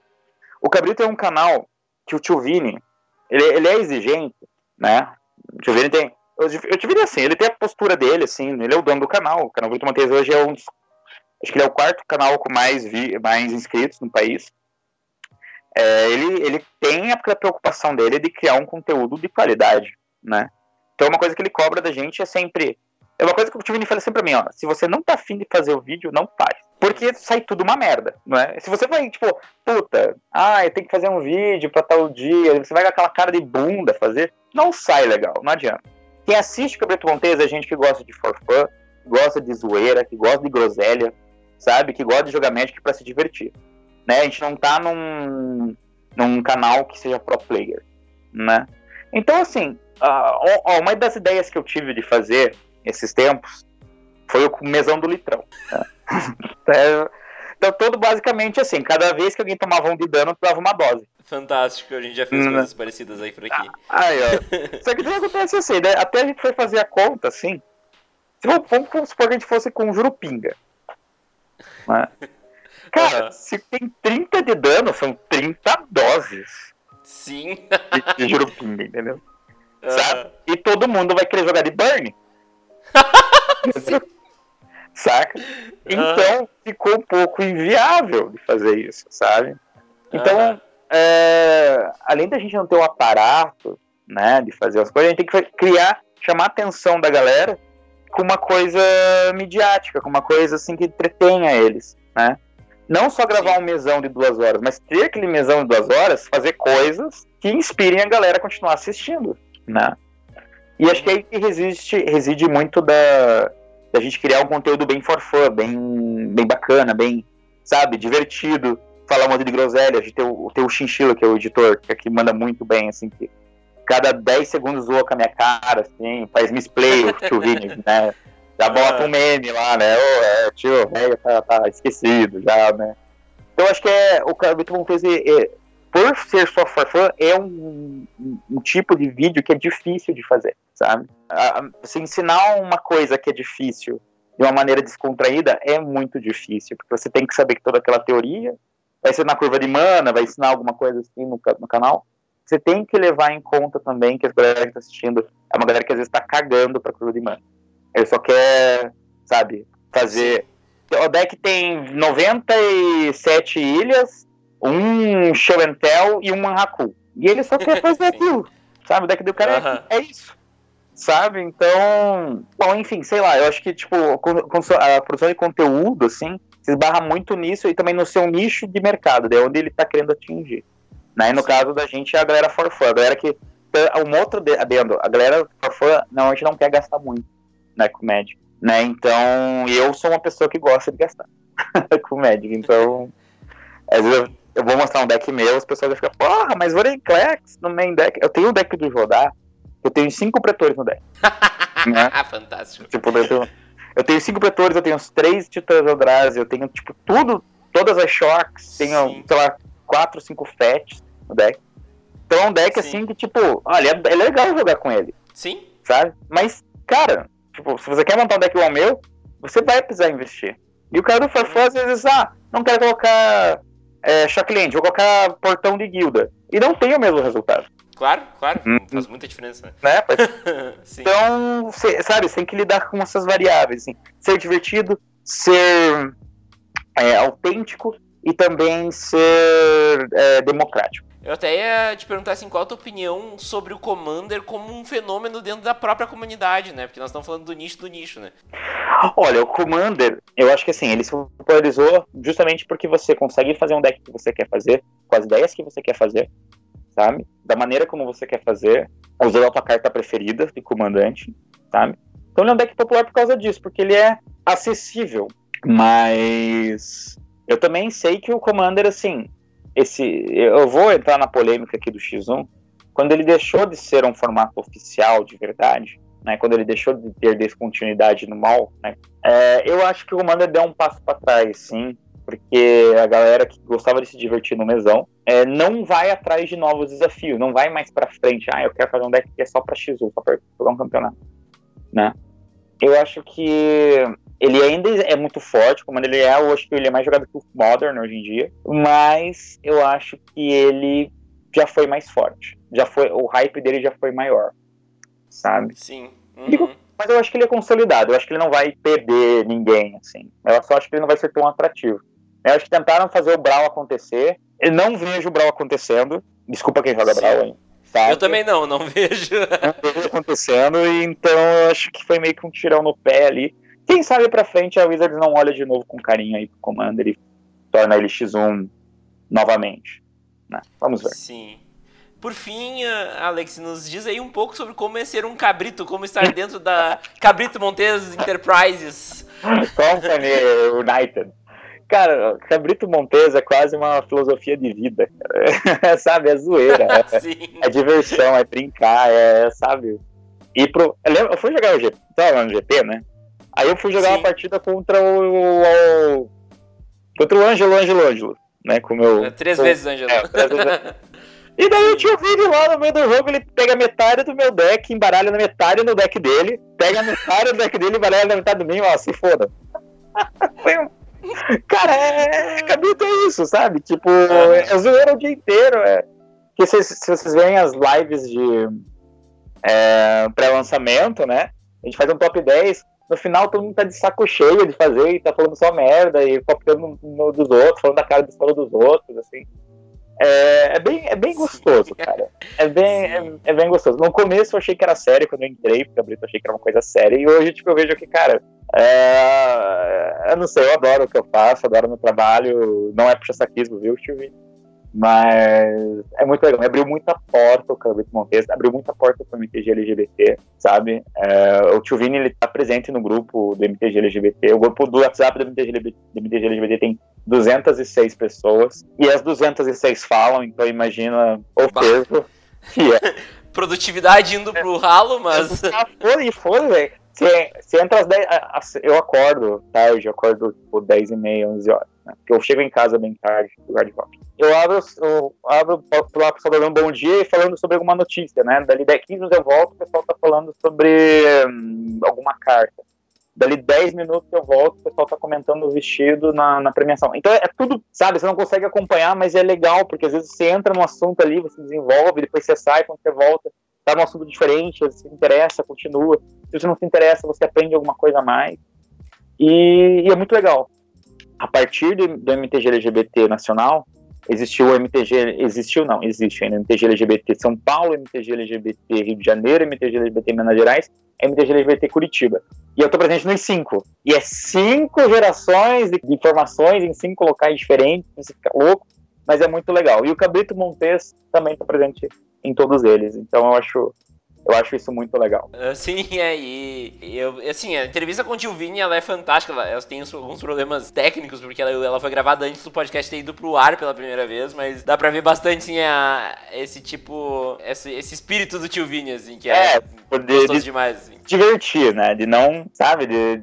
O Cabrito é um canal que o Tio Vini, ele, ele é exigente, né? O Tio Vini tem eu, te diria assim, ele tem a postura dele, assim, ele é o dono do canal. O canal Vitor Montes hoje é um dos. Acho que ele é o quarto canal com mais, vi, mais inscritos no país. É, ele, ele tem a preocupação dele de criar um conteúdo de qualidade, né? Então uma coisa que ele cobra da gente é sempre. É uma coisa que o Tivini fala sempre pra mim, ó. Se você não tá afim de fazer o vídeo, não faz. Porque sai tudo uma merda, não é? Se você vai, tipo, puta, ah, eu tenho que fazer um vídeo pra tal dia, você vai com aquela cara de bunda fazer, não sai legal, não adianta. Quem assiste Cabrito Montes é gente que gosta de forfã, gosta de zoeira, que gosta de groselha, sabe? Que gosta de jogar Magic para se divertir. Né? A gente não tá num, num canal que seja pro player, né? Então, assim, uh, uma das ideias que eu tive de fazer esses tempos foi o mesão do litrão. Né? *laughs* Então, todo basicamente assim, cada vez que alguém tomava um de dano, tu dava uma dose. Fantástico, a gente já fez hum. coisas parecidas aí por aqui. Ah, aí, ó. *laughs* Só que tudo acontece assim, né? Até a gente foi fazer a conta, assim. Vamos, vamos supor que a gente fosse com um Jurupinga. Né? *laughs* Cara, uhum. se tem 30 de dano, são 30 doses. Sim. De, de Jurupinga, entendeu? *laughs* Uhum. Sabe? E todo mundo vai querer jogar de Burn. Saca? Então uhum. ficou um pouco inviável de fazer isso, sabe? Então, além da gente não ter um aparato, né, de fazer as coisas, a gente tem que criar, chamar a atenção da galera com uma coisa midiática, com uma coisa assim que entretenha eles, né? Não só gravar um mesão de duas horas, mas ter aquele mesão de duas horas, fazer coisas que inspirem a galera a continuar assistindo, né? E acho que aí que resiste, reside muito da, da gente criar um conteúdo bem for fun, bem, bem bacana, bem, sabe, divertido, falar um monte de groselha, a gente tem o, tem o Chinchilla, que é o editor, que aqui manda muito bem, assim, que cada 10 segundos zoa com a minha cara, assim, faz misplay o tio Vini, *laughs* né? Já bota um meme lá, né? Ô, é, tio, velho, tá, tá, esquecido já, né? Então acho que é, o Carlito Montes, é, é, por ser só fã, é um, um, um, tipo de vídeo que é difícil de fazer, sabe? Você ensinar uma coisa que é difícil de uma maneira descontraída é muito difícil, porque você tem que saber que toda aquela teoria vai ser na curva de mana, vai ensinar alguma coisa assim no, no canal. Você tem que levar em conta também que a galera que está assistindo é uma galera que às vezes está cagando para curva de mana. Ele só quer, sabe, fazer. O deck tem 97 ilhas, um show and tell e um Manhaku. E ele só quer *laughs* fazer aquilo. Sabe? O deck do cara é, é isso sabe? Então, bom, enfim, sei lá, eu acho que, tipo, a produção de conteúdo, assim, se esbarra muito nisso e também no seu nicho de mercado, de onde ele tá querendo atingir. Né? E no Sim. caso da gente, é a galera for fun, a galera que. Um outro adendo, a galera for fun normalmente não quer gastar muito, né, com Magic. Né? Então, eu sou uma pessoa que gosta de gastar *laughs* com Magic, então. Às vezes eu, eu vou mostrar um deck meu, as pessoas vão ficar, porra, mas Vorenclex no main deck. Eu tenho o deck do Jodar, eu tenho cinco pretores no deck. *laughs* né? Fantástico. Tipo, eu tenho, eu tenho cinco pretores, eu tenho os três titãs Eldrazi, eu tenho, tipo, tudo, todas as shocks, tenho, Sim. sei lá, quatro, cinco fets no deck. Então é um deck, Sim. assim, que, tipo, olha, é, é legal jogar com ele. Sim. Sabe? Mas, cara, tipo, se você quer montar um deck igual ao meu, você vai precisar investir. E o cara do Farfã, às vezes, ah, não quero colocar é, Shockland, vou colocar portão de guilda. E não tem o mesmo resultado. Claro, claro, hum, faz muita diferença, né? né? *laughs* então, cê, sabe, você tem que lidar com essas variáveis, assim, ser divertido, ser é, autêntico e também ser é, democrático. Eu até ia te perguntar assim, qual a tua opinião sobre o Commander como um fenômeno dentro da própria comunidade, né? Porque nós estamos falando do nicho do nicho, né? Olha, o Commander, eu acho que assim, ele se popularizou justamente porque você consegue fazer um deck que você quer fazer, com as ideias que você quer fazer, sabe? Da maneira como você quer fazer, usando a tua carta preferida de comandante, sabe? Então ele é um deck popular por causa disso, porque ele é acessível. Mas eu também sei que o Commander, assim, esse. Eu vou entrar na polêmica aqui do X1. Quando ele deixou de ser um formato oficial de verdade, né, quando ele deixou de ter descontinuidade no mal, né, é, eu acho que o Commander deu um passo para trás, sim, porque a galera que gostava de se divertir no mesão é, não vai atrás de novos desafios, não vai mais para frente. Ah, eu quero fazer um deck que é só para X1, só para jogar um campeonato, né? Eu acho que ele ainda é muito forte, como ele é, eu acho que ele é mais jogado que o Modern hoje em dia, mas eu acho que ele já foi mais forte, já foi, o hype dele já foi maior, sabe? Sim. Uhum. Mas eu acho que ele é consolidado, eu acho que ele não vai perder ninguém, assim. Eu só acho que ele não vai ser tão atrativo. Eu acho que tentaram fazer o Brawl acontecer. Eu não vejo o Brawl acontecendo. Desculpa quem joga Sim. Brawl, hein? Sabe? Eu também não, não *laughs* vejo. Não vejo acontecendo, então acho que foi meio que um tirão no pé ali. Quem sabe pra frente a Wizards não olha de novo com carinho aí pro Commander e torna ele X1 novamente. Né? Vamos ver. Sim. Por fim, Alex, nos diz aí um pouco sobre como é ser um cabrito, como estar dentro da Cabrito Montes Enterprises. Company United. Cara, Cabrito Montes é quase uma filosofia de vida, *laughs* sabe? É zoeira, é, *laughs* é, diversão, é brincar, é, sabe? E pro, eu, lembro, eu fui jogar o GP, tava no GP, né? Aí eu fui jogar Sim. uma partida contra o, o, contra o Ângelo, Ângelo, Ângelo, né? Com meu, é, três com, vezes Ângelo. É, três vezes, *laughs* e daí eu tinha o vídeo lá no meio do jogo, ele pega metade do meu deck, embaralha na metade no deck dele, pega metade do deck dele embaralha na metade do meu, ó, se foda. Foi um *laughs* Cara, é, cabrito é isso, sabe? Tipo, é zoeira o dia inteiro. É. Que se, se vocês veem as lives de é, pré-lançamento, né? A gente faz um top 10. No final todo mundo tá de saco cheio de fazer e tá falando só merda e copiando no, dos outros, falando da cara do história dos outros, assim. É, é, bem, é bem gostoso, cara. É bem, é, é, bem gostoso. No começo eu achei que era sério quando eu entrei, porque eu achei que era uma coisa séria, e hoje tipo, eu vejo que, cara, é, eu não sei, eu adoro o que eu faço, adoro meu trabalho, não é puxa-saquismo, viu, Steve? Mas é muito legal, abriu muita porta o Carlito Montes, abriu muita porta para o MTG LGBT, sabe? É, o Tio Vini, ele tá presente no grupo do MTG LGBT, o grupo do WhatsApp do MTG, do MTG LGBT tem 206 pessoas, e as 206 falam, então imagina o peso que é. *laughs* produtividade indo pro ralo, mas. Foi, foi, velho. Você, você entra às 10. Eu acordo tarde, eu acordo tipo 10 e meia, 11 horas. Né? Porque eu chego em casa bem tarde, lugar de rock. Eu abro, eu abro lá pessoal dando um bom dia e falando sobre alguma notícia, né? Dali 10, 15 minutos eu volto, o pessoal tá falando sobre hum, alguma carta. Dali 10 minutos eu volto, o pessoal tá comentando o vestido na, na premiação. Então é, é, tudo, sabe, você não consegue acompanhar, mas é legal, porque às vezes você entra num assunto ali, você desenvolve, depois você sai, quando você volta, tá num assunto diferente, você se interessa, continua. Se você não se interessa, você aprende alguma coisa a mais. E, e é muito legal. A partir do, do MTG LGBT nacional, existiu o MTG, existiu não, existe ainda MTG LGBT São Paulo, MTG LGBT Rio de Janeiro, MTG LGBT Minas Gerais, MTG LGBT Curitiba. E eu tô presente nos cinco. E é cinco gerações de informações em cinco locais diferentes, você fica louco, mas é muito legal. E o Cabrito Montes também tá presente em todos eles. Então eu acho eu acho isso muito legal. Uh, sim, *laughs* é, e eu, assim, a entrevista com o Tio Vini, ela é fantástica, ela, ela tem alguns problemas técnicos, porque ela, ela foi gravada antes do podcast ter ido pro ar pela primeira vez, mas dá pra ver bastante, assim, a, esse tipo, esse, esse espírito do Tio Vini, assim, que é, é gostoso de, demais. Divertir, né, de não, sabe, de...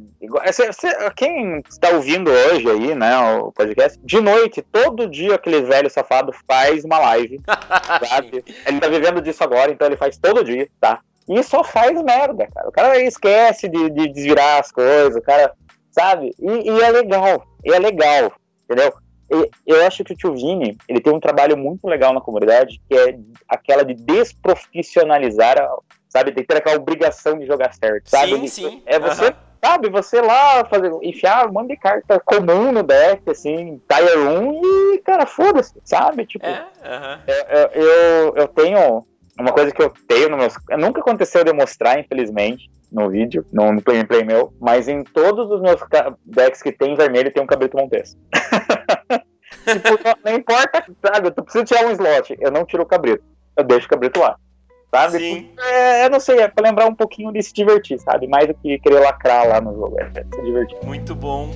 quem está ouvindo hoje aí, né, o podcast, de noite, todo dia aquele velho safado faz uma live, *laughs* sabe? ele tá vivendo disso agora, então ele faz todo dia, tá? E só faz merda, cara. O cara esquece de, de desvirar as coisas, o cara, sabe? E, e, é legal, e é legal, entendeu? E, eu acho que o tio Vini, ele tem um trabalho muito legal na comunidade, que é aquela de desprofissionalizar, sabe? Tem que ter aquela obrigação de jogar certo, sabe? Sim, sim. É você, uhum. sabe? Você lá fazer, enfiar um monte de carta comum no deck, assim, Tier 1 e, cara, foda-se, sabe? Tipo, é, uhum. eu, eu, eu tenho uma coisa que eu tenho no meus. Nunca aconteceu de mostrar, infelizmente, no vídeo, no gameplay meu, mas em todos os meus decks que tem vermelho tem um cabrito montes. *laughs* tipo, não, não, importa, sabe? Tu precisa tirar um slot, eu não tiro o cabrito. Eu deixo o cabrito lá. Sabe? Sim. É, eu não sei, é pra lembrar um pouquinho de se divertir, sabe? Mais do que querer lacrar lá no jogo. É, é se divertir. Muito bom.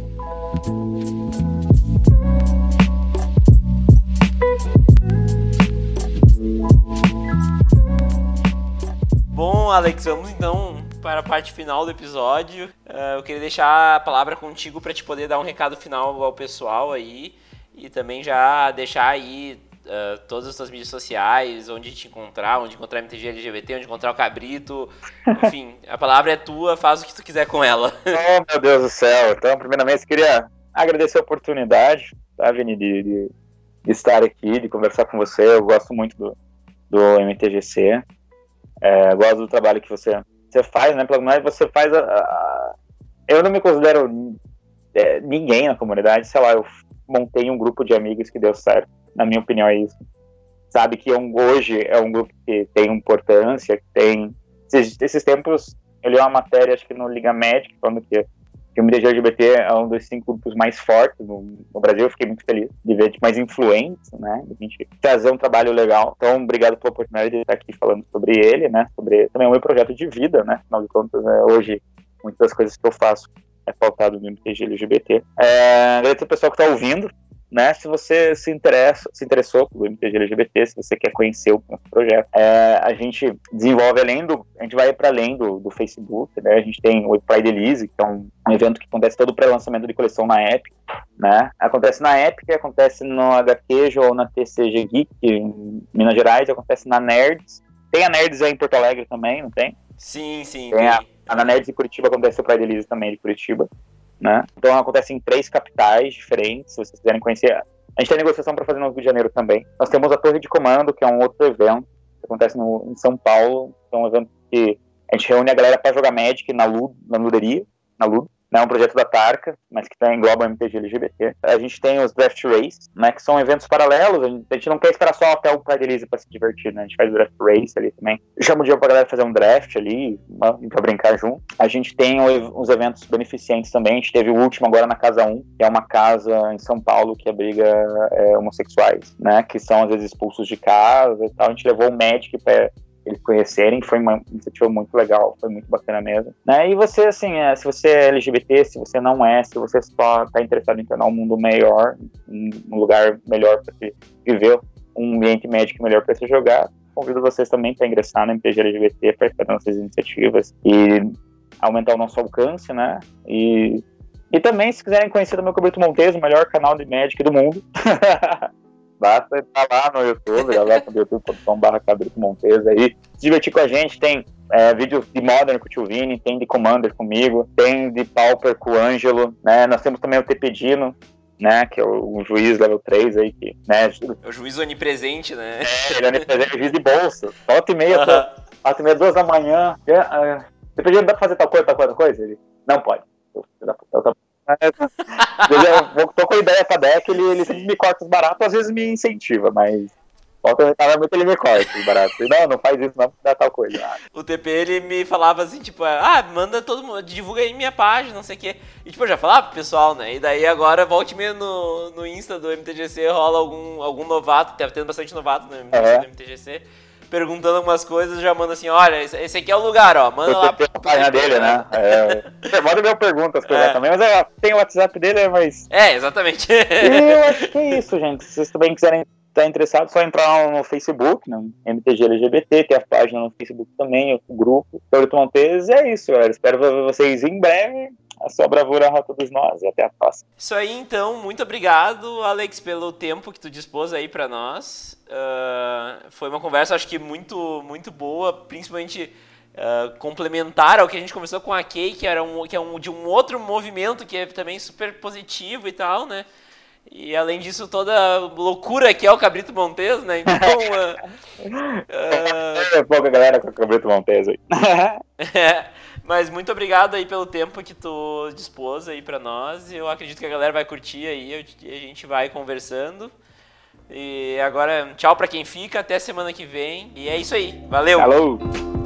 Bom, Alex, vamos então para a parte final do episódio. Uh, eu queria deixar a palavra contigo para te poder dar um recado final ao pessoal aí e também já deixar aí uh, todas as suas mídias sociais, onde te encontrar, onde encontrar MTG LGBT, onde encontrar o Cabrito. *laughs* Enfim, a palavra é tua, faz o que tu quiser com ela. oh, meu Deus do céu. Então, primeiramente, queria agradecer a oportunidade, tá, Vini, de, de, de estar aqui, de conversar com você. Eu gosto muito do, do MTGC. É, gosto do trabalho que você, você faz, né? Pelo menos você faz a, a... Eu não me considero é, ninguém na comunidade, sei lá, eu montei um grupo de amigos que deu certo. Na minha opinião, é isso. Sabe que um, hoje é um grupo que tem importância, que tem. Esses, esses tempos, eu li uma matéria, acho que no Liga Médica, falando que que o mídia LGBT é um dos cinco grupos mais fortes no, no, Brasil. Eu fiquei muito feliz de ver tipo, mais influentes, né? De a gente fazer um trabalho legal. Então, obrigado pela oportunidade de estar aqui falando sobre ele, né? Sobre também o meu projeto de vida, né? Afinal de contas, né? hoje, muitas das coisas que eu faço é pautado no MTG LGBT. É, agradecer ao pessoal que está ouvindo né? Se você se interessa, se interessou pelo MTG LGBT, se você quer conhecer o nosso projeto, é, a gente desenvolve além do, a gente vai para além do, do, Facebook, né? A gente tem o Pride Elise, que é um, um evento que acontece todo o pré-lançamento de coleção na Epic, né? Acontece na Epic, acontece no HQ ou na TCG Geek em Minas Gerais, acontece na Nerds. Tem a Nerds aí em Porto Alegre também, não tem? Sim, sim. Tem, tem. A, a na Nerds de Curitiba acontece o Pride Elise também de Curitiba. Né? Então acontece em três capitais diferentes, se vocês quiserem conhecer. A gente tem negociação para fazer no Rio de Janeiro também. Nós temos a Torre de Comando, que é um outro evento, que acontece no, em São Paulo. É um evento que a gente reúne a galera para jogar Magic na, Lud, na luderia, na Ludo né, um projeto da Tarca, mas que também engloba o MTG LGBT. A gente tem os Draft Race, né, que são eventos paralelos, a gente, a gente não quer esperar só até o Pride Release para se divertir, né, a gente faz o Draft Race ali também. Chama o dia pra galera fazer um draft ali, para brincar junto. A gente tem os eventos beneficentes também, a gente teve o último agora na Casa 1, que é uma casa em São Paulo que abriga é, homossexuais, né, que são às vezes expulsos de casa e tal. A gente levou o Magic para eles conhecerem, foi uma iniciativa muito legal, foi muito bacana mesmo. Né? E você, assim, é, se você é LGBT, se você não é, se você só está interessado em tornar um mundo melhor, um lugar melhor para se viver, um ambiente médico melhor para se jogar, convido vocês também para ingressar no MTG LGBT, participar das nossas iniciativas e aumentar o nosso alcance, né? E, e também, se quiserem conhecer o meu Cabrito Montes, o melhor canal de Magic do mundo, *laughs* basta estar lá no YouTube, galera, *laughs* no youtube.com.br Cabrito Montes aí, se divertir com a gente, tem é, vídeos de Modern com o Tio Vini, tem de Commander comigo, tem de Pauper com o Ângelo, né? Nós temos também o Tepedino, né, que é o, o, juiz level 3 aí, que, né... É o juiz onipresente, né? É, ele é onipresente, é juiz de bolsa. 8 e meia, uh -huh. 8 e meia, 2 da manhã, é, é, dependendo, dá pra fazer tal coisa, tal coisa, tal coisa? Ele, não pode. Eu, eu, eu, eu, eu, tô com a ideia pra deck, ele, ele sempre me corta os baratos, às vezes me incentiva, mas muito ele me corta, barato. Não, não faz isso, não, dá tal coisa. O TP, ele me falava assim, tipo, ah, manda todo mundo, divulga aí minha página, não sei o quê. E, tipo, eu já falava pro pessoal, né? E daí agora, volte meio no, no Insta do MTGC, rola algum, algum novato, tava tendo bastante novato no, do MTGC perguntando algumas coisas, já manda assim, olha, esse aqui é o lugar, ó, manda lá pra página dele, né? *laughs* É, manda meu perguntas é. também, mas é, tem o WhatsApp dele, mas... É, exatamente. E eu acho *laughs* que é isso, gente. Se vocês também quiserem está interessado, só entrar no Facebook, no MTG LGBT, tem a página no Facebook também, o grupo, Torto Montes, e é isso, galera. Espero ver vocês em breve. A sua bravura a todos nós e até a próxima. Isso aí, então. Muito obrigado, Alex, pelo tempo que tu dispôs aí para nós. Uh, foi uma conversa, acho que muito, muito boa, principalmente uh, complementar ao que a gente conversou com a Kay, que, era um, que é um, de um outro movimento que é também super positivo e tal, né? E além disso, toda a loucura que é o Cabrito Montes, né? Então. uh, uh... *laughs* É pouca galera com o Cabrito Montes aí. é, *laughs* *laughs* mas muito obrigado aí pelo tempo que tu dispôs aí pra nós. Eu acredito que a galera vai curtir aí, a gente vai conversando. E agora, tchau pra quem fica, até semana que vem. E é isso aí. Valeu! Falou!